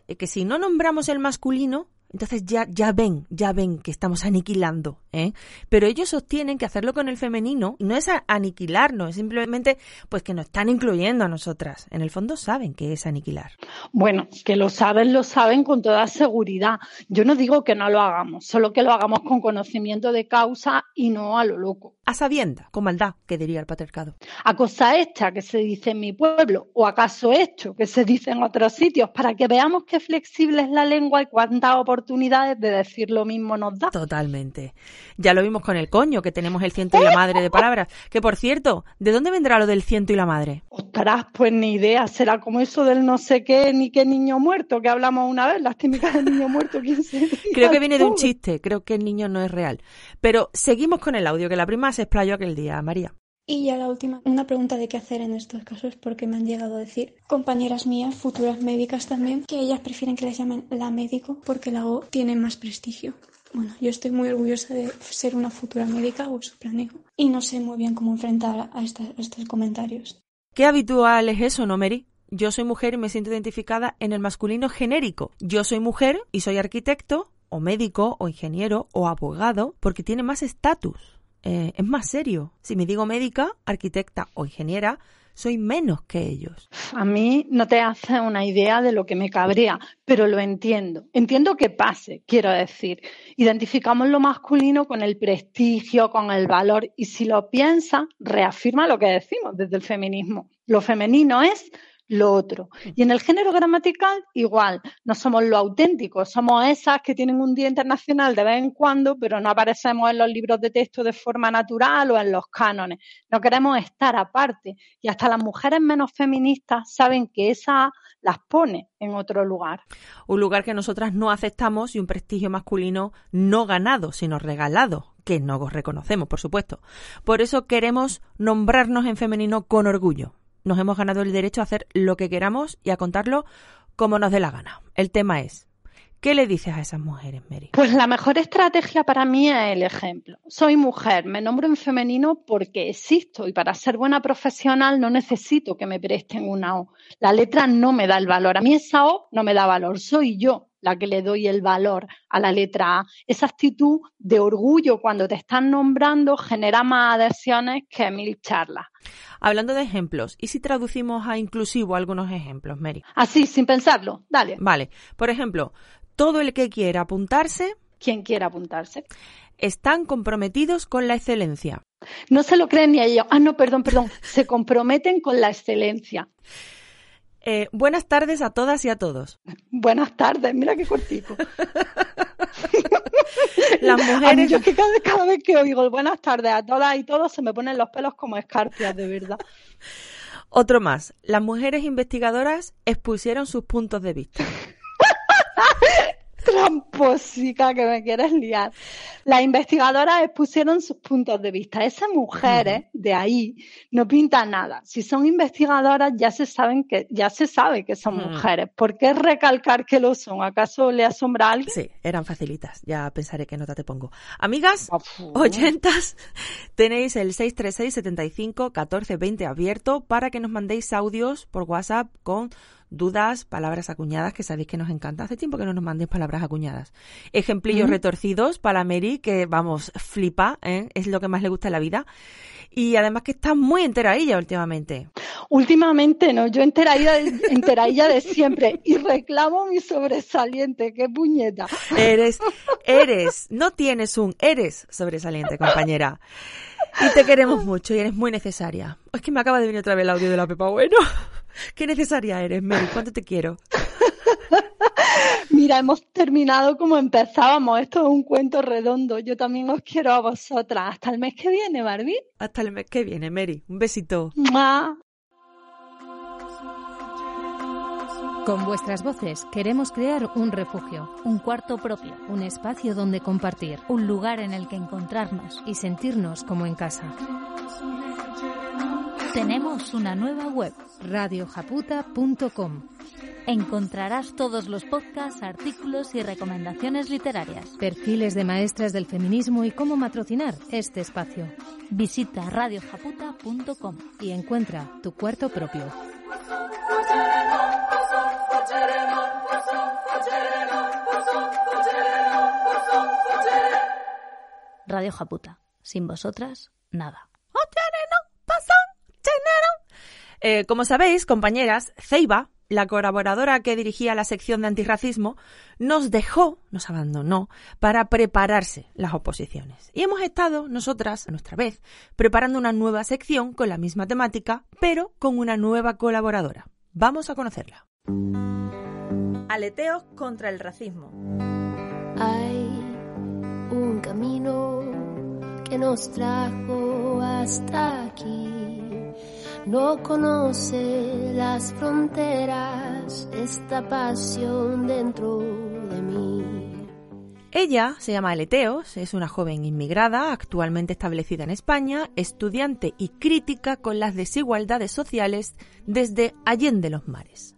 eh, que si no nombramos el masculino, entonces ya, ya ven, ya ven que estamos aniquilando, ¿eh? Pero ellos sostienen que hacerlo con el femenino no es aniquilarnos, es simplemente pues que nos están incluyendo a nosotras. En el fondo saben que es aniquilar. Bueno, que lo saben, lo saben con toda seguridad. Yo no digo que no lo hagamos, solo que lo hagamos con conocimiento de causa y no a lo loco. A sabienda, con maldad, que diría el patriarcado. A cosa hecha, que se dice en mi pueblo, o acaso hecho, que se dice en otros sitios, para que veamos qué flexible es la lengua y cuántas oportunidades oportunidades de decir lo mismo nos da. Totalmente. Ya lo vimos con el coño, que tenemos el ciento y la madre de palabras. Que por cierto, ¿de dónde vendrá lo del ciento y la madre? Ostras, pues ni idea. Será como eso del no sé qué ni qué niño muerto que hablamos una vez, las típicas del niño muerto. ¿quién se creo que viene de un chiste. Creo que el niño no es real. Pero seguimos con el audio, que la prima se explayó aquel día, María. Y ya la última, una pregunta de qué hacer en estos casos, porque me han llegado a decir compañeras mías, futuras médicas también, que ellas prefieren que les llamen la médico porque la O tiene más prestigio. Bueno, yo estoy muy orgullosa de ser una futura médica o supranego y no sé muy bien cómo enfrentar a, estos comentarios. Qué habitual es eso, ¿no, Mary? Yo soy mujer y me siento identificada en el masculino genérico. Yo soy mujer y soy arquitecto, o médico, o ingeniero, o abogado, porque tiene más estatus. Eh, es más serio. Si me digo médica, arquitecta o ingeniera, soy menos que ellos. A mí no te hace una idea de lo que me cabrea, pero lo entiendo. Entiendo que pase, quiero decir. Identificamos lo masculino con el prestigio, con el valor, y si lo piensa, reafirma lo que decimos desde el feminismo. Lo femenino es lo otro. Y en el género gramatical, igual, no somos lo auténtico, somos esas que tienen un día internacional de vez en cuando, pero no aparecemos en los libros de texto de forma natural o en los cánones. No queremos estar aparte. Y hasta las mujeres menos feministas saben que esa las pone en otro lugar. Un lugar que nosotras no aceptamos y un prestigio masculino no ganado, sino regalado, que no reconocemos, por supuesto. Por eso queremos nombrarnos en femenino con orgullo nos hemos ganado el derecho a hacer lo que queramos y a contarlo como nos dé la gana. El tema es, ¿Qué le dices a esas mujeres, Mary? Pues la mejor estrategia para mí es el ejemplo. Soy mujer, me nombro en femenino porque existo y para ser buena profesional no necesito que me presten una O. La letra no me da el valor. A mí esa O no me da valor. Soy yo la que le doy el valor a la letra A. Esa actitud de orgullo cuando te están nombrando genera más adhesiones que mil charlas. Hablando de ejemplos, ¿y si traducimos a inclusivo algunos ejemplos, Mary? Así, sin pensarlo, dale. Vale, por ejemplo, todo el que quiera apuntarse. Quien quiera apuntarse. Están comprometidos con la excelencia. No se lo creen ni a ellos. Ah, no, perdón, perdón. Se comprometen con la excelencia. Eh, buenas tardes a todas y a todos. Buenas tardes, mira qué cortito. Las mujeres. yo que cada, cada, vez que oigo buenas tardes a todas y todos se me ponen los pelos como escarpias, de verdad. Otro más. Las mujeres investigadoras expusieron sus puntos de vista. Tramposica que me quieres liar. Las investigadoras expusieron sus puntos de vista. Esas mujeres de ahí no pintan nada. Si son investigadoras ya se saben que ya se sabe que son mujeres. ¿Por qué recalcar que lo son? ¿Acaso le asombra a alguien? Sí, eran facilitas. Ya pensaré qué nota te pongo. Amigas, oyentas, tenéis el 636 75 14 20 abierto para que nos mandéis audios por WhatsApp con dudas, palabras acuñadas, que sabéis que nos encanta. Hace tiempo que no nos mandéis palabras acuñadas. Ejemplillos retorcidos para Mary, que vamos, flipa, ¿eh? es lo que más le gusta en la vida. Y además que está muy enteradilla últimamente. Últimamente no, yo enteradilla, enteradilla de siempre y reclamo mi sobresaliente, qué puñeta. Eres, eres, no tienes un, eres sobresaliente, compañera. Y te queremos mucho y eres muy necesaria. Es que me acaba de venir otra vez el audio de la Pepa Bueno. Qué necesaria eres, Mary. ¿Cuánto te quiero? Mira, hemos terminado como empezábamos. Esto es un cuento redondo. Yo también os quiero a vosotras. Hasta el mes que viene, Barbie. Hasta el mes que viene, Mary. Un besito. ¡Mua! Con vuestras voces queremos crear un refugio, un cuarto propio, un espacio donde compartir, un lugar en el que encontrarnos y sentirnos como en casa. Tenemos una nueva web, radiojaputa.com. Encontrarás todos los podcasts, artículos y recomendaciones literarias. Perfiles de maestras del feminismo y cómo matrocinar este espacio. Visita radiojaputa.com y encuentra tu cuarto propio. Radio Japuta. Sin vosotras, nada. Eh, como sabéis, compañeras, Ceiba, la colaboradora que dirigía la sección de antirracismo, nos dejó, nos abandonó, para prepararse las oposiciones. Y hemos estado, nosotras, a nuestra vez, preparando una nueva sección con la misma temática, pero con una nueva colaboradora. Vamos a conocerla. Aleteos contra el racismo. Hay un camino que nos trajo hasta aquí. No conoce las fronteras, esta pasión dentro de mí. Ella se llama Aleteos, es una joven inmigrada, actualmente establecida en España, estudiante y crítica con las desigualdades sociales desde Allende los Mares.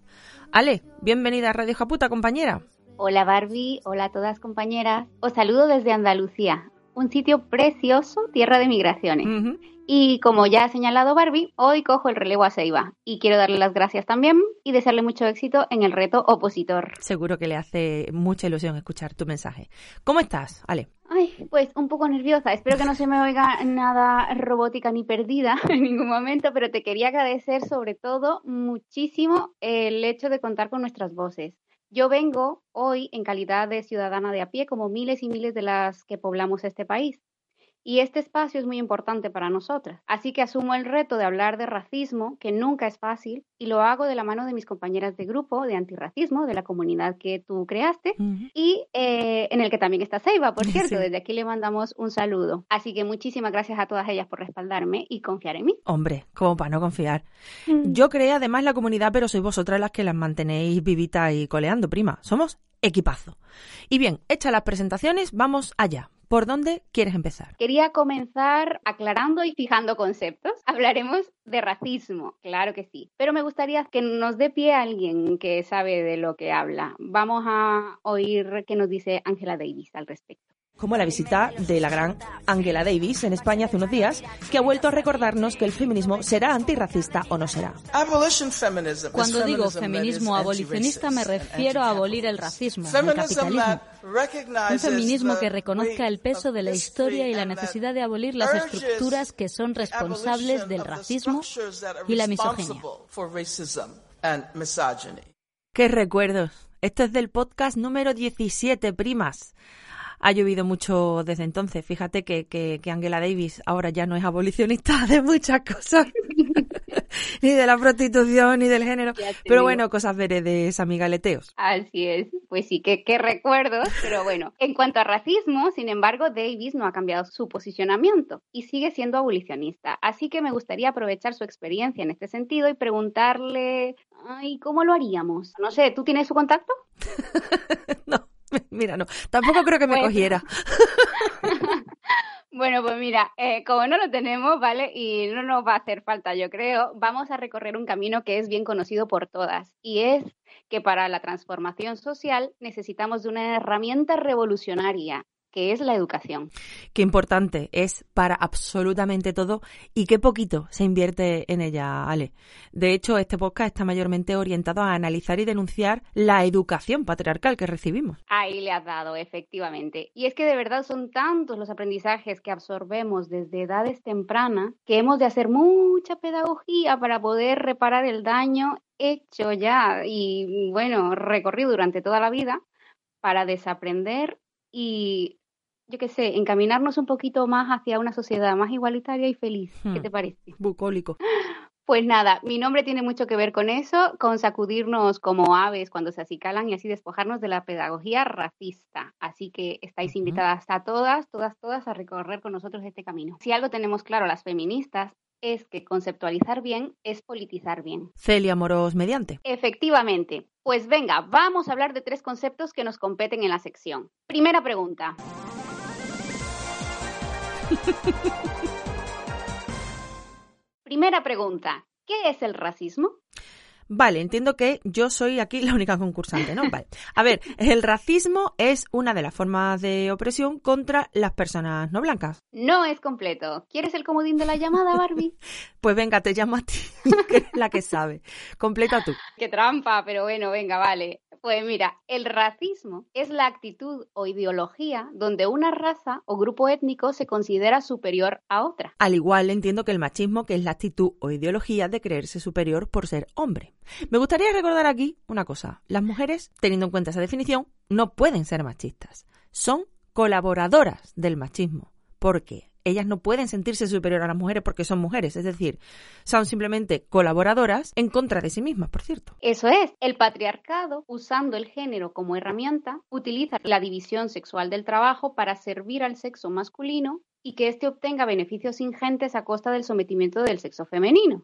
Ale, bienvenida a Radio Japuta, compañera. Hola Barbie, hola a todas compañeras. Os saludo desde Andalucía, un sitio precioso, tierra de migraciones. Y como ya ha señalado Barbie, hoy cojo el relevo a Seiba y quiero darle las gracias también y desearle mucho éxito en el reto opositor. Seguro que le hace mucha ilusión escuchar tu mensaje. ¿Cómo estás, Ale? Ay, pues un poco nerviosa. Espero que no se me oiga nada robótica ni perdida en ningún momento, pero te quería agradecer sobre todo muchísimo el hecho de contar con nuestras voces. Yo vengo hoy en calidad de ciudadana de a pie, como miles y miles de las que poblamos este país. Y este espacio es muy importante para nosotras. Así que asumo el reto de hablar de racismo, que nunca es fácil, y lo hago de la mano de mis compañeras de grupo de antirracismo, de la comunidad que tú creaste, y eh, en el que también está Seiba, por cierto. Sí. Desde aquí le mandamos un saludo. Así que muchísimas gracias a todas ellas por respaldarme y confiar en mí. Hombre, como para no confiar. Mm. Yo creé además la comunidad, pero sois vosotras las que las mantenéis vivitas y coleando, prima. Somos equipazo. Y bien, hechas las presentaciones, vamos allá. ¿por dónde quieres empezar? Quería comenzar aclarando y fijando conceptos. Hablaremos de racismo, claro que sí, pero me gustaría que nos dé pie alguien que sabe de lo que habla. Vamos a oír qué nos dice Angela Davis al respecto como la visita de la gran Angela Davis en España hace unos días, que ha vuelto a recordarnos que el feminismo será antirracista o no será. Cuando digo feminismo abolicionista me refiero a abolir el racismo, el capitalismo. Un feminismo que reconozca el peso de la historia y la necesidad de abolir las estructuras que son responsables del racismo y la misoginia. ¡Qué recuerdos! Esto es del podcast número 17, primas ha llovido mucho desde entonces. Fíjate que, que, Angela Davis ahora ya no es abolicionista de muchas cosas, ni de la prostitución, ni del género. Pero bueno, cosas veré de esa amiga Leteos. Así es, pues sí, qué, qué recuerdos. Pero bueno, en cuanto a racismo, sin embargo, Davis no ha cambiado su posicionamiento y sigue siendo abolicionista. Así que me gustaría aprovechar su experiencia en este sentido y preguntarle, ay, ¿cómo lo haríamos? No sé, ¿tú tienes su contacto? no. Mira, no, tampoco creo que me cogiera. Bueno, pues mira, eh, como no lo tenemos, ¿vale? Y no nos va a hacer falta, yo creo, vamos a recorrer un camino que es bien conocido por todas y es que para la transformación social necesitamos de una herramienta revolucionaria que es la educación. Qué importante es para absolutamente todo y qué poquito se invierte en ella, Ale. De hecho, este podcast está mayormente orientado a analizar y denunciar la educación patriarcal que recibimos. Ahí le has dado, efectivamente. Y es que de verdad son tantos los aprendizajes que absorbemos desde edades tempranas que hemos de hacer mucha pedagogía para poder reparar el daño hecho ya y, bueno, recorrido durante toda la vida para desaprender y yo qué sé, encaminarnos un poquito más hacia una sociedad más igualitaria y feliz. ¿Qué hmm. te parece? Bucólico. Pues nada, mi nombre tiene mucho que ver con eso, con sacudirnos como aves cuando se acicalan y así despojarnos de la pedagogía racista. Así que estáis invitadas a todas, todas, todas a recorrer con nosotros este camino. Si algo tenemos claro las feministas es que conceptualizar bien es politizar bien. Celia Moros mediante. Efectivamente. Pues venga, vamos a hablar de tres conceptos que nos competen en la sección. Primera pregunta. Primera pregunta, ¿qué es el racismo? Vale, entiendo que yo soy aquí la única concursante, ¿no? Vale. A ver, el racismo es una de las formas de opresión contra las personas no blancas. No es completo. ¿Quieres el comodín de la llamada, Barbie? pues venga, te llamo a ti, que es la que sabe. Completa tú. Qué trampa, pero bueno, venga, vale. Pues mira, el racismo es la actitud o ideología donde una raza o grupo étnico se considera superior a otra. Al igual entiendo que el machismo, que es la actitud o ideología de creerse superior por ser hombre. Me gustaría recordar aquí una cosa. Las mujeres, teniendo en cuenta esa definición, no pueden ser machistas. Son colaboradoras del machismo. ¿Por qué? ellas no pueden sentirse superior a las mujeres porque son mujeres, es decir, son simplemente colaboradoras en contra de sí mismas, por cierto. Eso es, el patriarcado, usando el género como herramienta, utiliza la división sexual del trabajo para servir al sexo masculino y que éste obtenga beneficios ingentes a costa del sometimiento del sexo femenino.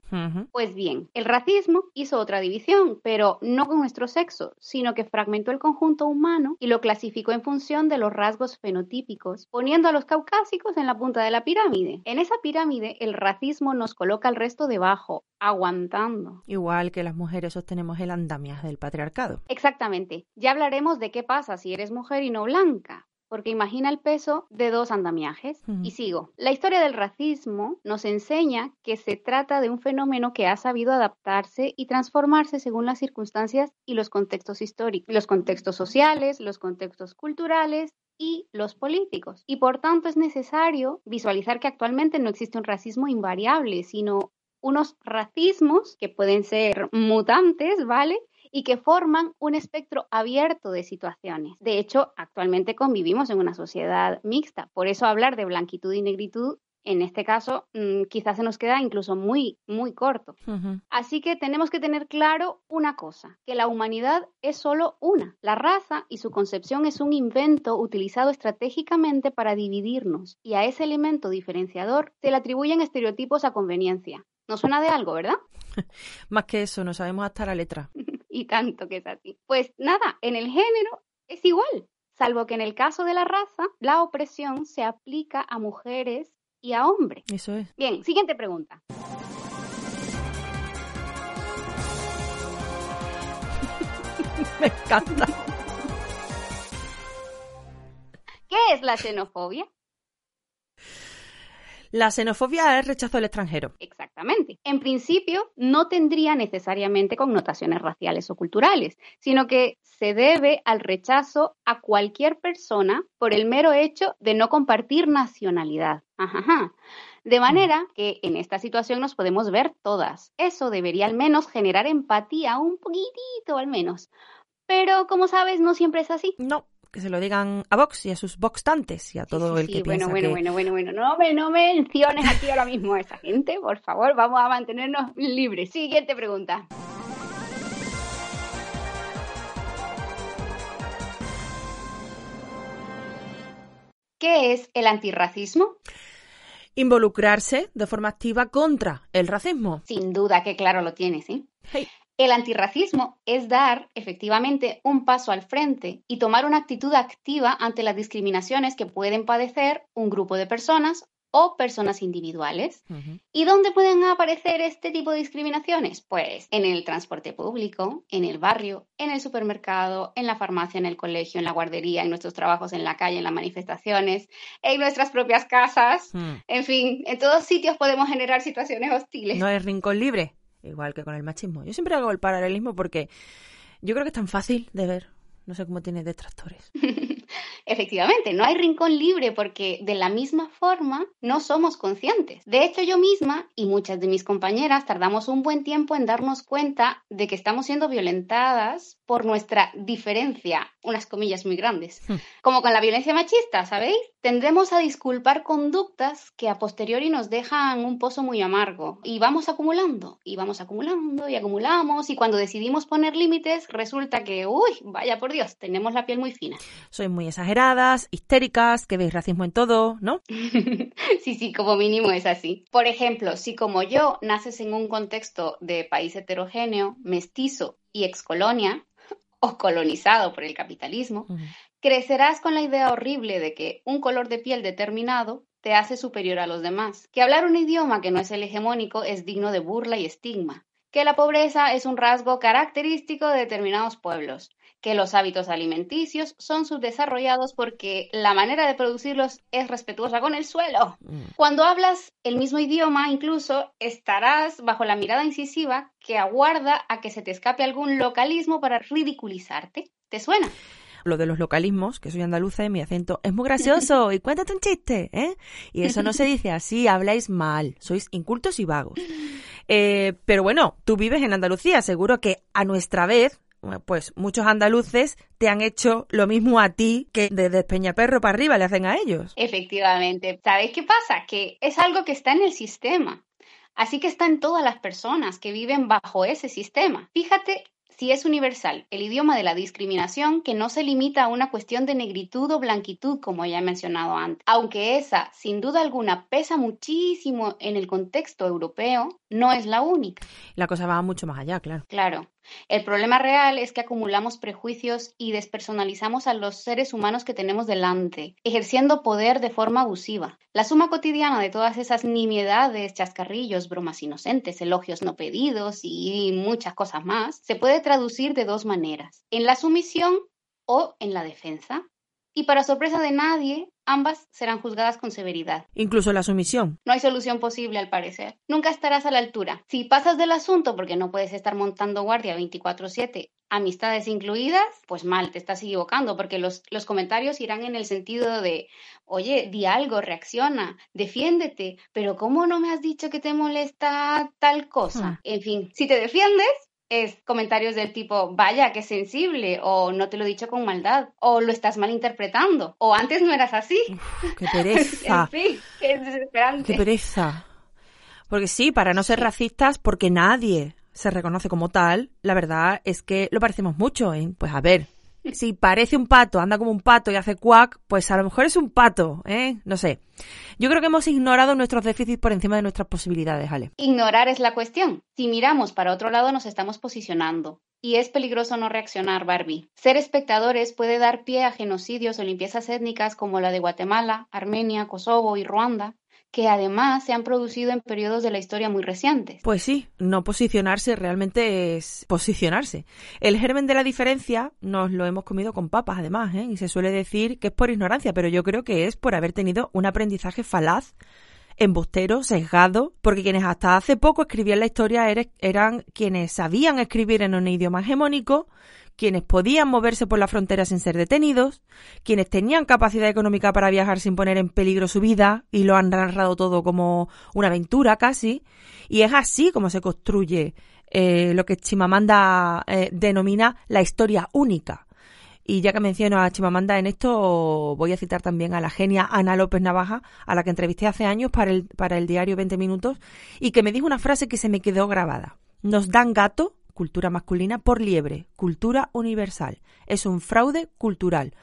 Pues bien, el racismo hizo otra división, pero no con nuestro sexo, sino que fragmentó el conjunto humano y lo clasificó en función de los rasgos fenotípicos, poniendo a los caucásicos en la punta de la pirámide. En esa pirámide, el racismo nos coloca al resto debajo, aguantando. Igual que las mujeres sostenemos el andamiaje del patriarcado. Exactamente. Ya hablaremos de qué pasa si eres mujer y no blanca porque imagina el peso de dos andamiajes. Y sigo. La historia del racismo nos enseña que se trata de un fenómeno que ha sabido adaptarse y transformarse según las circunstancias y los contextos históricos, los contextos sociales, los contextos culturales y los políticos. Y por tanto es necesario visualizar que actualmente no existe un racismo invariable, sino unos racismos que pueden ser mutantes, ¿vale? Y que forman un espectro abierto de situaciones. De hecho, actualmente convivimos en una sociedad mixta, por eso hablar de blanquitud y negritud en este caso mm, quizás se nos queda incluso muy, muy corto. Así que tenemos que tener claro una cosa, que la humanidad es solo una. La raza y su concepción es un invento utilizado estratégicamente para dividirnos y a ese elemento diferenciador se le atribuyen estereotipos a conveniencia. ¿No suena de algo, verdad? Más que eso, no sabemos hasta la letra. y tanto que es así. Pues nada, en el género es igual. salvo que en el caso de la raza, la opresión se aplica a mujeres y a hombres. Eso es. Bien, siguiente pregunta. Me encanta. ¿Qué es la xenofobia? La xenofobia es rechazo al extranjero. Exactamente. En principio, no tendría necesariamente connotaciones raciales o culturales, sino que se debe al rechazo a cualquier persona por el mero hecho de no compartir nacionalidad. Ajá. De manera que en esta situación nos podemos ver todas. Eso debería al menos generar empatía, un poquitito al menos. Pero como sabes, no siempre es así. No, que se lo digan a Vox y a sus Voxtantes y a todo el que sí, bueno, piensa bueno, que... bueno, bueno, bueno, no me, no menciones aquí ahora mismo a esa gente, por favor, vamos a mantenernos libres. Siguiente pregunta. ¿Qué es el antirracismo? Involucrarse de forma activa contra el racismo. Sin duda que claro lo tienes, ¿sí? El antirracismo es dar efectivamente un paso al frente y tomar una actitud activa ante las discriminaciones que pueden padecer un grupo de personas o personas individuales. ¿Y dónde pueden aparecer este tipo de discriminaciones? Pues en el transporte público, en el barrio, en el supermercado, en la farmacia, en el colegio, en la guardería, en nuestros trabajos en la calle, en las manifestaciones, en nuestras propias casas, Hmm. en fin, en todos sitios podemos generar situaciones hostiles. No es rincón libre, igual que con el machismo. Yo siempre hago el paralelismo porque yo creo que es tan fácil de ver. No sé cómo tiene detractores. Efectivamente, no hay rincón libre porque de la misma forma no somos conscientes. De hecho, yo misma y muchas de mis compañeras tardamos un buen tiempo en darnos cuenta de que estamos siendo violentadas por nuestra diferencia, unas comillas muy grandes. Como con la violencia machista, ¿sabéis? Tendremos a disculpar conductas que a posteriori nos dejan un pozo muy amargo y vamos acumulando y vamos acumulando y acumulamos y cuando decidimos poner límites resulta que, uy, vaya por Dios, tenemos la piel muy fina. Sois muy exageradas, histéricas, que veis racismo en todo, ¿no? sí, sí, como mínimo es así. Por ejemplo, si como yo naces en un contexto de país heterogéneo, mestizo y excolonia, o colonizado por el capitalismo, crecerás con la idea horrible de que un color de piel determinado te hace superior a los demás, que hablar un idioma que no es el hegemónico es digno de burla y estigma, que la pobreza es un rasgo característico de determinados pueblos, que los hábitos alimenticios son subdesarrollados porque la manera de producirlos es respetuosa con el suelo. Cuando hablas el mismo idioma, incluso estarás bajo la mirada incisiva que aguarda a que se te escape algún localismo para ridiculizarte. ¿Te suena? Lo de los localismos, que soy andaluza y mi acento es muy gracioso y cuéntate un chiste, ¿eh? Y eso no se dice así, habláis mal, sois incultos y vagos. Eh, pero bueno, tú vives en Andalucía, seguro que a nuestra vez pues muchos andaluces te han hecho lo mismo a ti que desde Peñaperro para arriba le hacen a ellos. Efectivamente. ¿Sabéis qué pasa? Que es algo que está en el sistema. Así que está en todas las personas que viven bajo ese sistema. Fíjate si es universal el idioma de la discriminación que no se limita a una cuestión de negritud o blanquitud, como ya he mencionado antes. Aunque esa, sin duda alguna, pesa muchísimo en el contexto europeo, no es la única. La cosa va mucho más allá, claro. Claro. El problema real es que acumulamos prejuicios y despersonalizamos a los seres humanos que tenemos delante, ejerciendo poder de forma abusiva. La suma cotidiana de todas esas nimiedades, chascarrillos, bromas inocentes, elogios no pedidos y muchas cosas más se puede traducir de dos maneras, en la sumisión o en la defensa. Y para sorpresa de nadie, ambas serán juzgadas con severidad. Incluso la sumisión. No hay solución posible, al parecer. Nunca estarás a la altura. Si pasas del asunto porque no puedes estar montando guardia 24/7, amistades incluidas, pues mal, te estás equivocando, porque los, los comentarios irán en el sentido de, oye, di algo, reacciona, defiéndete, pero ¿cómo no me has dicho que te molesta tal cosa? En fin, si te defiendes, es comentarios del tipo, vaya, qué sensible, o no te lo he dicho con maldad, o lo estás malinterpretando, o antes no eras así. Uf, ¡Qué pereza! en fin, qué desesperante. ¡Qué pereza! Porque sí, para no ser racistas, porque nadie se reconoce como tal, la verdad es que lo parecemos mucho, ¿eh? Pues a ver, si parece un pato, anda como un pato y hace cuac, pues a lo mejor es un pato, ¿eh? No sé. Yo creo que hemos ignorado nuestros déficits por encima de nuestras posibilidades, Ale. Ignorar es la cuestión. Si miramos para otro lado nos estamos posicionando. Y es peligroso no reaccionar, Barbie. Ser espectadores puede dar pie a genocidios o limpiezas étnicas como la de Guatemala, Armenia, Kosovo y Ruanda, que además se han producido en periodos de la historia muy recientes. Pues sí, no posicionarse realmente es posicionarse. El germen de la diferencia nos lo hemos comido con papas, además, ¿eh? y se suele decir que es por ignorancia, pero yo creo que es por haber tenido un aprendizaje falaz embustero, sesgado, porque quienes hasta hace poco escribían la historia eran quienes sabían escribir en un idioma hegemónico, quienes podían moverse por la frontera sin ser detenidos, quienes tenían capacidad económica para viajar sin poner en peligro su vida y lo han narrado todo como una aventura casi, y es así como se construye eh, lo que Chimamanda eh, denomina la historia única. Y ya que menciono a Chimamanda en esto, voy a citar también a la genia Ana López Navaja, a la que entrevisté hace años para el, para el diario 20 Minutos, y que me dijo una frase que se me quedó grabada. Nos dan gato cultura masculina, por liebre, cultura universal. Es un fraude cultural.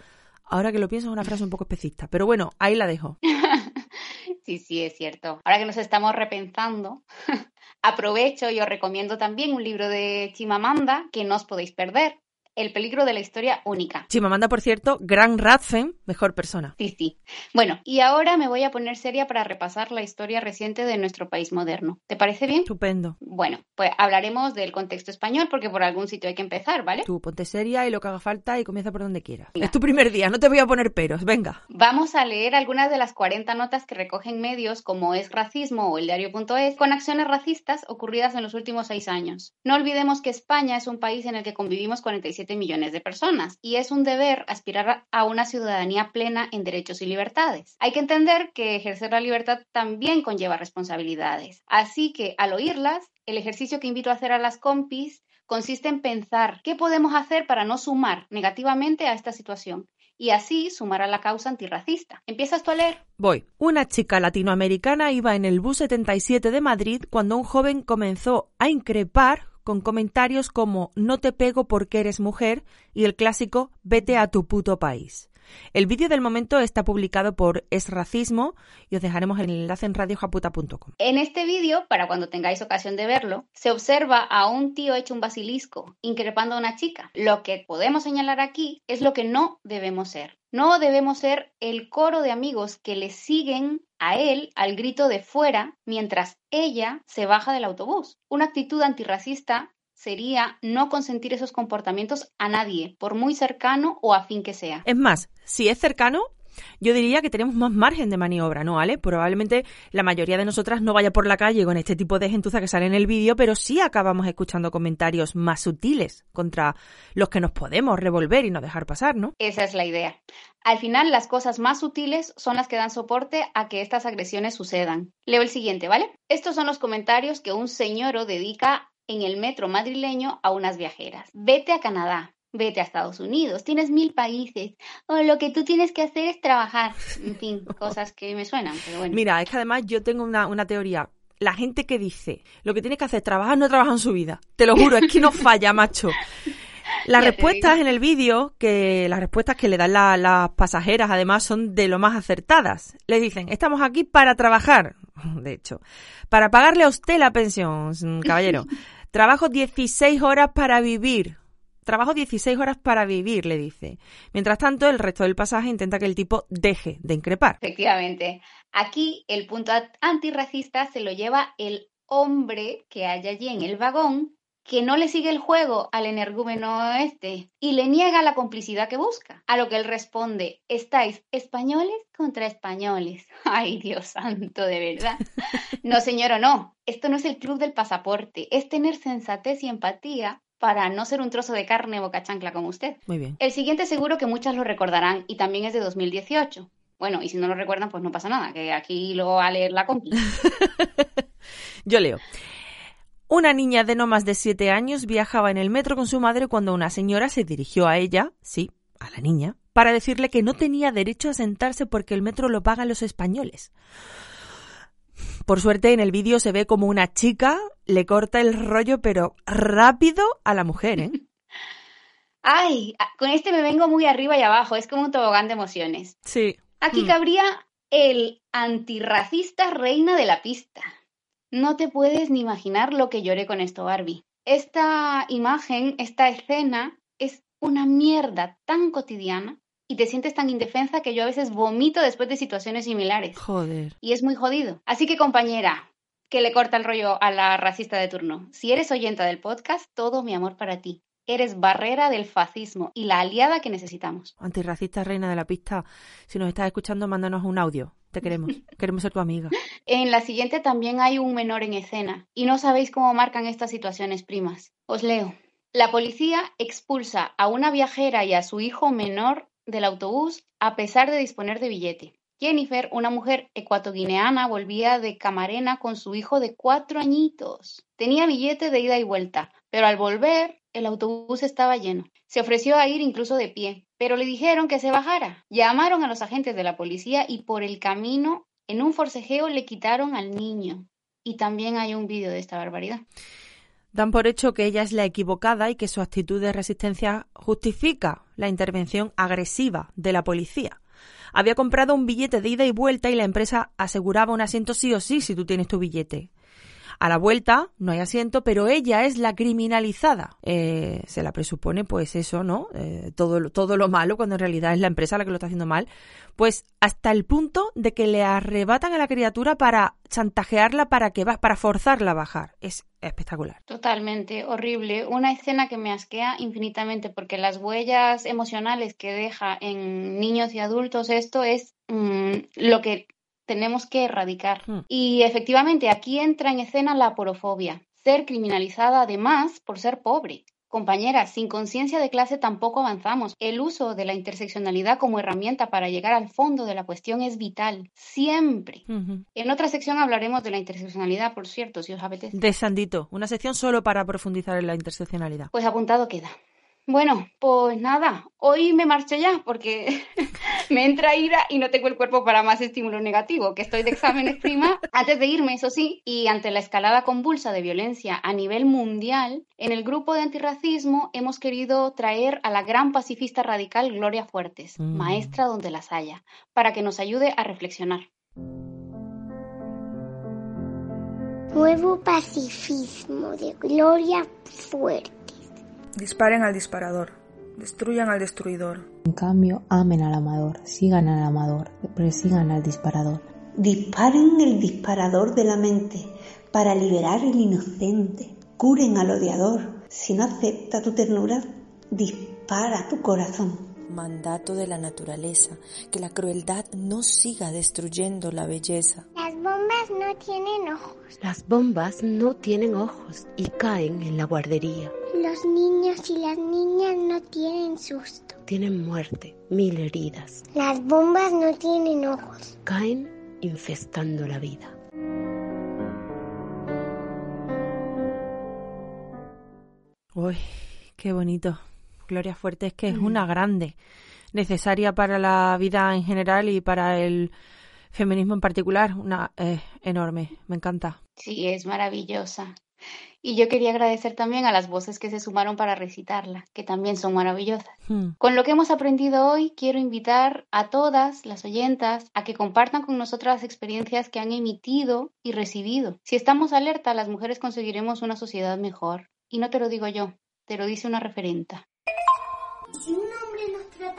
Ahora que lo pienso es una frase un poco especista, pero bueno, ahí la dejo. sí, sí, es cierto. Ahora que nos estamos repensando, aprovecho y os recomiendo también un libro de Chimamanda que no os podéis perder. El peligro de la historia única. Chimamanda, por cierto, gran Radfen, mejor persona. Sí, sí. Bueno, y ahora me voy a poner seria para repasar la historia reciente de nuestro país moderno. ¿Te parece bien? Estupendo. Bueno, pues hablaremos del contexto español porque por algún sitio hay que empezar, ¿vale? Tú ponte seria y lo que haga falta y comienza por donde quieras. Es tu primer día, no te voy a poner peros, venga. Vamos a leer algunas de las 40 notas que recogen medios como Es Racismo o el diario.es con acciones racistas ocurridas en los últimos seis años. No olvidemos que España es un país en el que convivimos 47 millones de personas y es un deber aspirar a una ciudadanía plena en derechos y libertades. Hay que entender que ejercer la libertad también conlleva responsabilidades. Así que al oírlas, el ejercicio que invito a hacer a las compis consiste en pensar qué podemos hacer para no sumar negativamente a esta situación y así sumar a la causa antirracista. ¿Empiezas tú a leer? Voy. Una chica latinoamericana iba en el bus 77 de Madrid cuando un joven comenzó a increpar con comentarios como no te pego porque eres mujer y el clásico vete a tu puto país. El vídeo del momento está publicado por Es Racismo y os dejaremos el enlace en radiojaputa.com. En este vídeo, para cuando tengáis ocasión de verlo, se observa a un tío hecho un basilisco increpando a una chica. Lo que podemos señalar aquí es lo que no debemos ser. No debemos ser el coro de amigos que le siguen a él al grito de fuera mientras ella se baja del autobús. Una actitud antirracista sería no consentir esos comportamientos a nadie, por muy cercano o afín que sea. Es más, si es cercano, yo diría que tenemos más margen de maniobra, ¿no, Ale? Probablemente la mayoría de nosotras no vaya por la calle con este tipo de gentuza que sale en el vídeo, pero sí acabamos escuchando comentarios más sutiles contra los que nos podemos revolver y no dejar pasar, ¿no? Esa es la idea. Al final, las cosas más sutiles son las que dan soporte a que estas agresiones sucedan. Leo el siguiente, ¿vale? Estos son los comentarios que un señor dedica en el metro madrileño a unas viajeras. Vete a Canadá, vete a Estados Unidos, tienes mil países, o lo que tú tienes que hacer es trabajar. En fin, cosas que me suenan, pero bueno. Mira, es que además yo tengo una, una teoría. La gente que dice lo que tienes que hacer es trabajar, no trabaja en su vida. Te lo juro, es que no falla, macho. Las respuestas en el vídeo, que las respuestas que le dan las pasajeras, además, son de lo más acertadas. Le dicen, estamos aquí para trabajar, de hecho, para pagarle a usted la pensión, caballero. Trabajo 16 horas para vivir. Trabajo 16 horas para vivir, le dice. Mientras tanto, el resto del pasaje intenta que el tipo deje de increpar. Efectivamente. Aquí el punto antirracista se lo lleva el hombre que hay allí en el vagón que no le sigue el juego al energúmeno este y le niega la complicidad que busca. A lo que él responde, estáis españoles contra españoles. Ay, Dios santo, de verdad. No, señor, o no. Esto no es el club del pasaporte, es tener sensatez y empatía para no ser un trozo de carne boca chancla como usted. Muy bien. El siguiente seguro que muchas lo recordarán y también es de 2018. Bueno, y si no lo recuerdan, pues no pasa nada, que aquí lo va a leer la compi. Yo leo. Una niña de no más de siete años viajaba en el metro con su madre cuando una señora se dirigió a ella, sí, a la niña, para decirle que no tenía derecho a sentarse porque el metro lo pagan los españoles. Por suerte en el vídeo se ve como una chica le corta el rollo pero rápido a la mujer, ¿eh? Ay, con este me vengo muy arriba y abajo, es como un tobogán de emociones. Sí. Aquí Mm. cabría el antirracista reina de la pista. No te puedes ni imaginar lo que lloré con esto, Barbie. Esta imagen, esta escena, es una mierda tan cotidiana y te sientes tan indefensa que yo a veces vomito después de situaciones similares. Joder. Y es muy jodido. Así que, compañera, que le corta el rollo a la racista de turno. Si eres oyenta del podcast, todo mi amor para ti. Eres barrera del fascismo y la aliada que necesitamos. Antirracista reina de la pista, si nos estás escuchando, mándanos un audio. Te queremos. queremos ser tu amiga. En la siguiente también hay un menor en escena y no sabéis cómo marcan estas situaciones primas. Os leo. La policía expulsa a una viajera y a su hijo menor del autobús a pesar de disponer de billete. Jennifer, una mujer ecuatoguineana, volvía de Camarena con su hijo de cuatro añitos. Tenía billete de ida y vuelta, pero al volver el autobús estaba lleno. Se ofreció a ir incluso de pie, pero le dijeron que se bajara. Llamaron a los agentes de la policía y por el camino, en un forcejeo, le quitaron al niño. Y también hay un vídeo de esta barbaridad. Dan por hecho que ella es la equivocada y que su actitud de resistencia justifica la intervención agresiva de la policía. Había comprado un billete de ida y vuelta y la empresa aseguraba un asiento sí o sí si tú tienes tu billete. A la vuelta no hay asiento, pero ella es la criminalizada. Eh, se la presupone, pues eso, ¿no? Eh, todo, todo lo malo, cuando en realidad es la empresa la que lo está haciendo mal. Pues hasta el punto de que le arrebatan a la criatura para chantajearla para que para forzarla a bajar. Es espectacular. Totalmente horrible. Una escena que me asquea infinitamente porque las huellas emocionales que deja en niños y adultos esto es mm, lo que tenemos que erradicar. Hmm. Y efectivamente aquí entra en escena la porofobia, ser criminalizada además por ser pobre. Compañeras, sin conciencia de clase tampoco avanzamos. El uso de la interseccionalidad como herramienta para llegar al fondo de la cuestión es vital, siempre. En otra sección hablaremos de la interseccionalidad, por cierto, si os apetece. De Sandito, una sección solo para profundizar en la interseccionalidad. Pues apuntado queda. Bueno, pues nada, hoy me marcho ya porque me entra ira y no tengo el cuerpo para más estímulo negativo, que estoy de exámenes prima. Antes de irme, eso sí, y ante la escalada convulsa de violencia a nivel mundial, en el grupo de antirracismo hemos querido traer a la gran pacifista radical Gloria Fuertes, Mm. maestra donde las haya, para que nos ayude a reflexionar. Nuevo pacifismo de Gloria Fuerte. Disparen al disparador, destruyan al destruidor. En cambio, amen al amador, sigan al amador, persigan al disparador. Disparen el disparador de la mente para liberar el inocente. Curen al odiador. Si no acepta tu ternura, dispara tu corazón. Mandato de la naturaleza, que la crueldad no siga destruyendo la belleza. Las bombas no tienen ojos. Las bombas no tienen ojos y caen en la guardería. Los niños y las niñas no tienen susto. Tienen muerte, mil heridas. Las bombas no tienen ojos. Caen infestando la vida. Uy, qué bonito. Gloria Fuerte es que es una grande, necesaria para la vida en general y para el feminismo en particular. Una eh, enorme, me encanta. Sí, es maravillosa. Y yo quería agradecer también a las voces que se sumaron para recitarla, que también son maravillosas. Hmm. Con lo que hemos aprendido hoy, quiero invitar a todas las oyentas a que compartan con nosotras las experiencias que han emitido y recibido. Si estamos alerta, las mujeres conseguiremos una sociedad mejor. Y no te lo digo yo, te lo dice una referenta.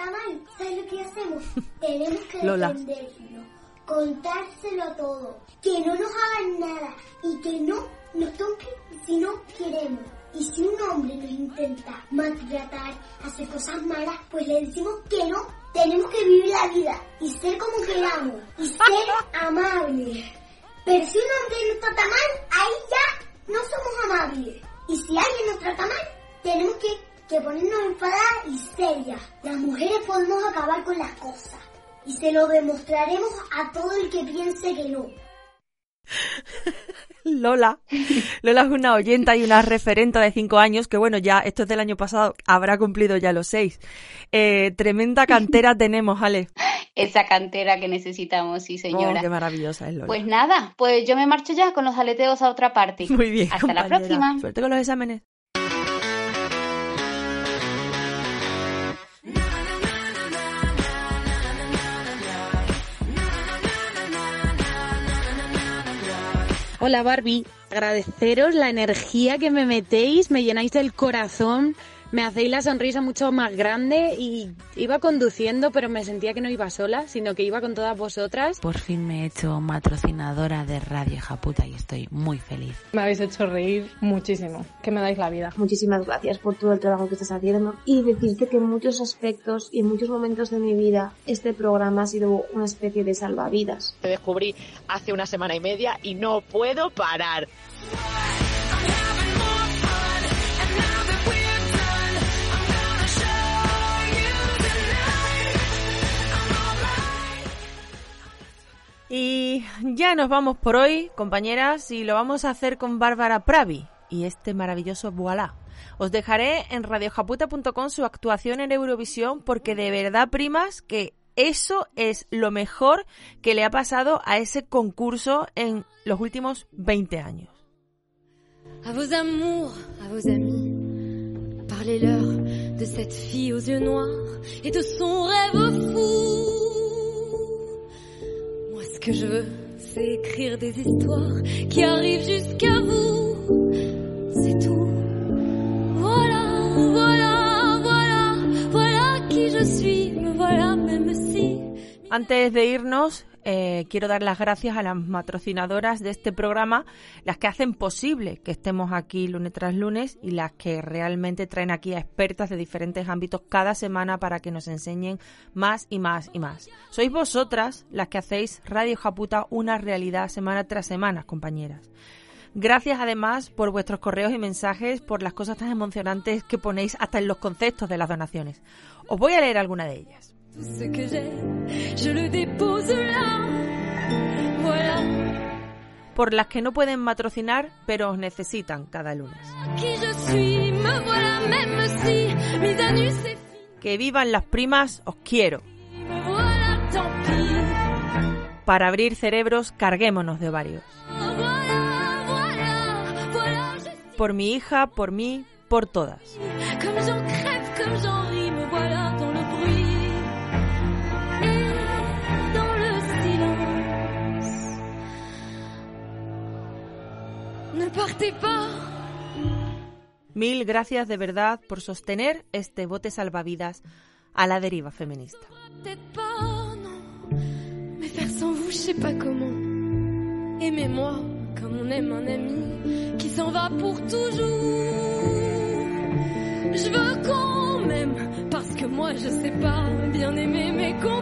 Trata mal, ¿sabes lo que hacemos? Tenemos que defenderlo, contárselo todo, que no nos hagan nada y que no nos toquen si no queremos. Y si un hombre nos intenta maltratar, hacer cosas malas, pues le decimos que no. Tenemos que vivir la vida y ser como queramos y ser amables. Pero si un hombre nos trata mal, ahí ya no somos amables. Y si alguien nos trata mal, tenemos que, que ponernos enfadadas y serias. Las mujeres podemos acabar con las cosas. Y se lo demostraremos a todo el que piense que no. Lola. Lola es una oyenta y una referenta de cinco años que, bueno, ya esto es del año pasado, habrá cumplido ya los seis. Eh, tremenda cantera tenemos, Ale. Esa cantera que necesitamos, sí, Oh, señora. qué maravillosa es Lola. Pues nada, pues yo me marcho ya con los aleteos a otra parte. Muy bien. Hasta la próxima. Suerte con los exámenes. Hola Barbie, agradeceros la energía que me metéis, me llenáis el corazón me hacéis la sonrisa mucho más grande y iba conduciendo, pero me sentía que no iba sola, sino que iba con todas vosotras. Por fin me he hecho patrocinadora de Radio Japuta y estoy muy feliz. Me habéis hecho reír muchísimo, que me dais la vida. Muchísimas gracias por todo el trabajo que estás haciendo y decirte que en muchos aspectos y en muchos momentos de mi vida este programa ha sido una especie de salvavidas. Te descubrí hace una semana y media y no puedo parar. Y ya nos vamos por hoy, compañeras, y lo vamos a hacer con Bárbara Pravi y este maravilloso voilà. Os dejaré en radiojaputa.com su actuación en Eurovisión porque de verdad, primas, que eso es lo mejor que le ha pasado a ese concurso en los últimos 20 años. A vos amours, a vos amis, parlez-leur de cette fille aux yeux noirs et de son rêve fou. Que je veux, c'est écrire des histoires qui arrivent jusqu'à vous. C'est tout. Voilà, voilà, voilà, voilà qui je suis, me voilà même si. Antes de irnos, Eh, quiero dar las gracias a las patrocinadoras de este programa, las que hacen posible que estemos aquí lunes tras lunes y las que realmente traen aquí a expertas de diferentes ámbitos cada semana para que nos enseñen más y más y más. Sois vosotras las que hacéis Radio Japuta una realidad semana tras semana, compañeras. Gracias además por vuestros correos y mensajes, por las cosas tan emocionantes que ponéis hasta en los conceptos de las donaciones. Os voy a leer alguna de ellas. Por las que no pueden patrocinar, pero os necesitan cada lunes. Que vivan las primas, os quiero. Para abrir cerebros, carguémonos de varios. Por mi hija, por mí, por todas. Mil gracias de verdad por sostener este bote salvavidas a la deriva feminista. Mais faire sans vous, je sais pas comment. Aimez-moi comme on aime un ami qui s'en va pour toujours. Je veux qu'on m'aime parce que moi je sais pas bien aimer mais qu'on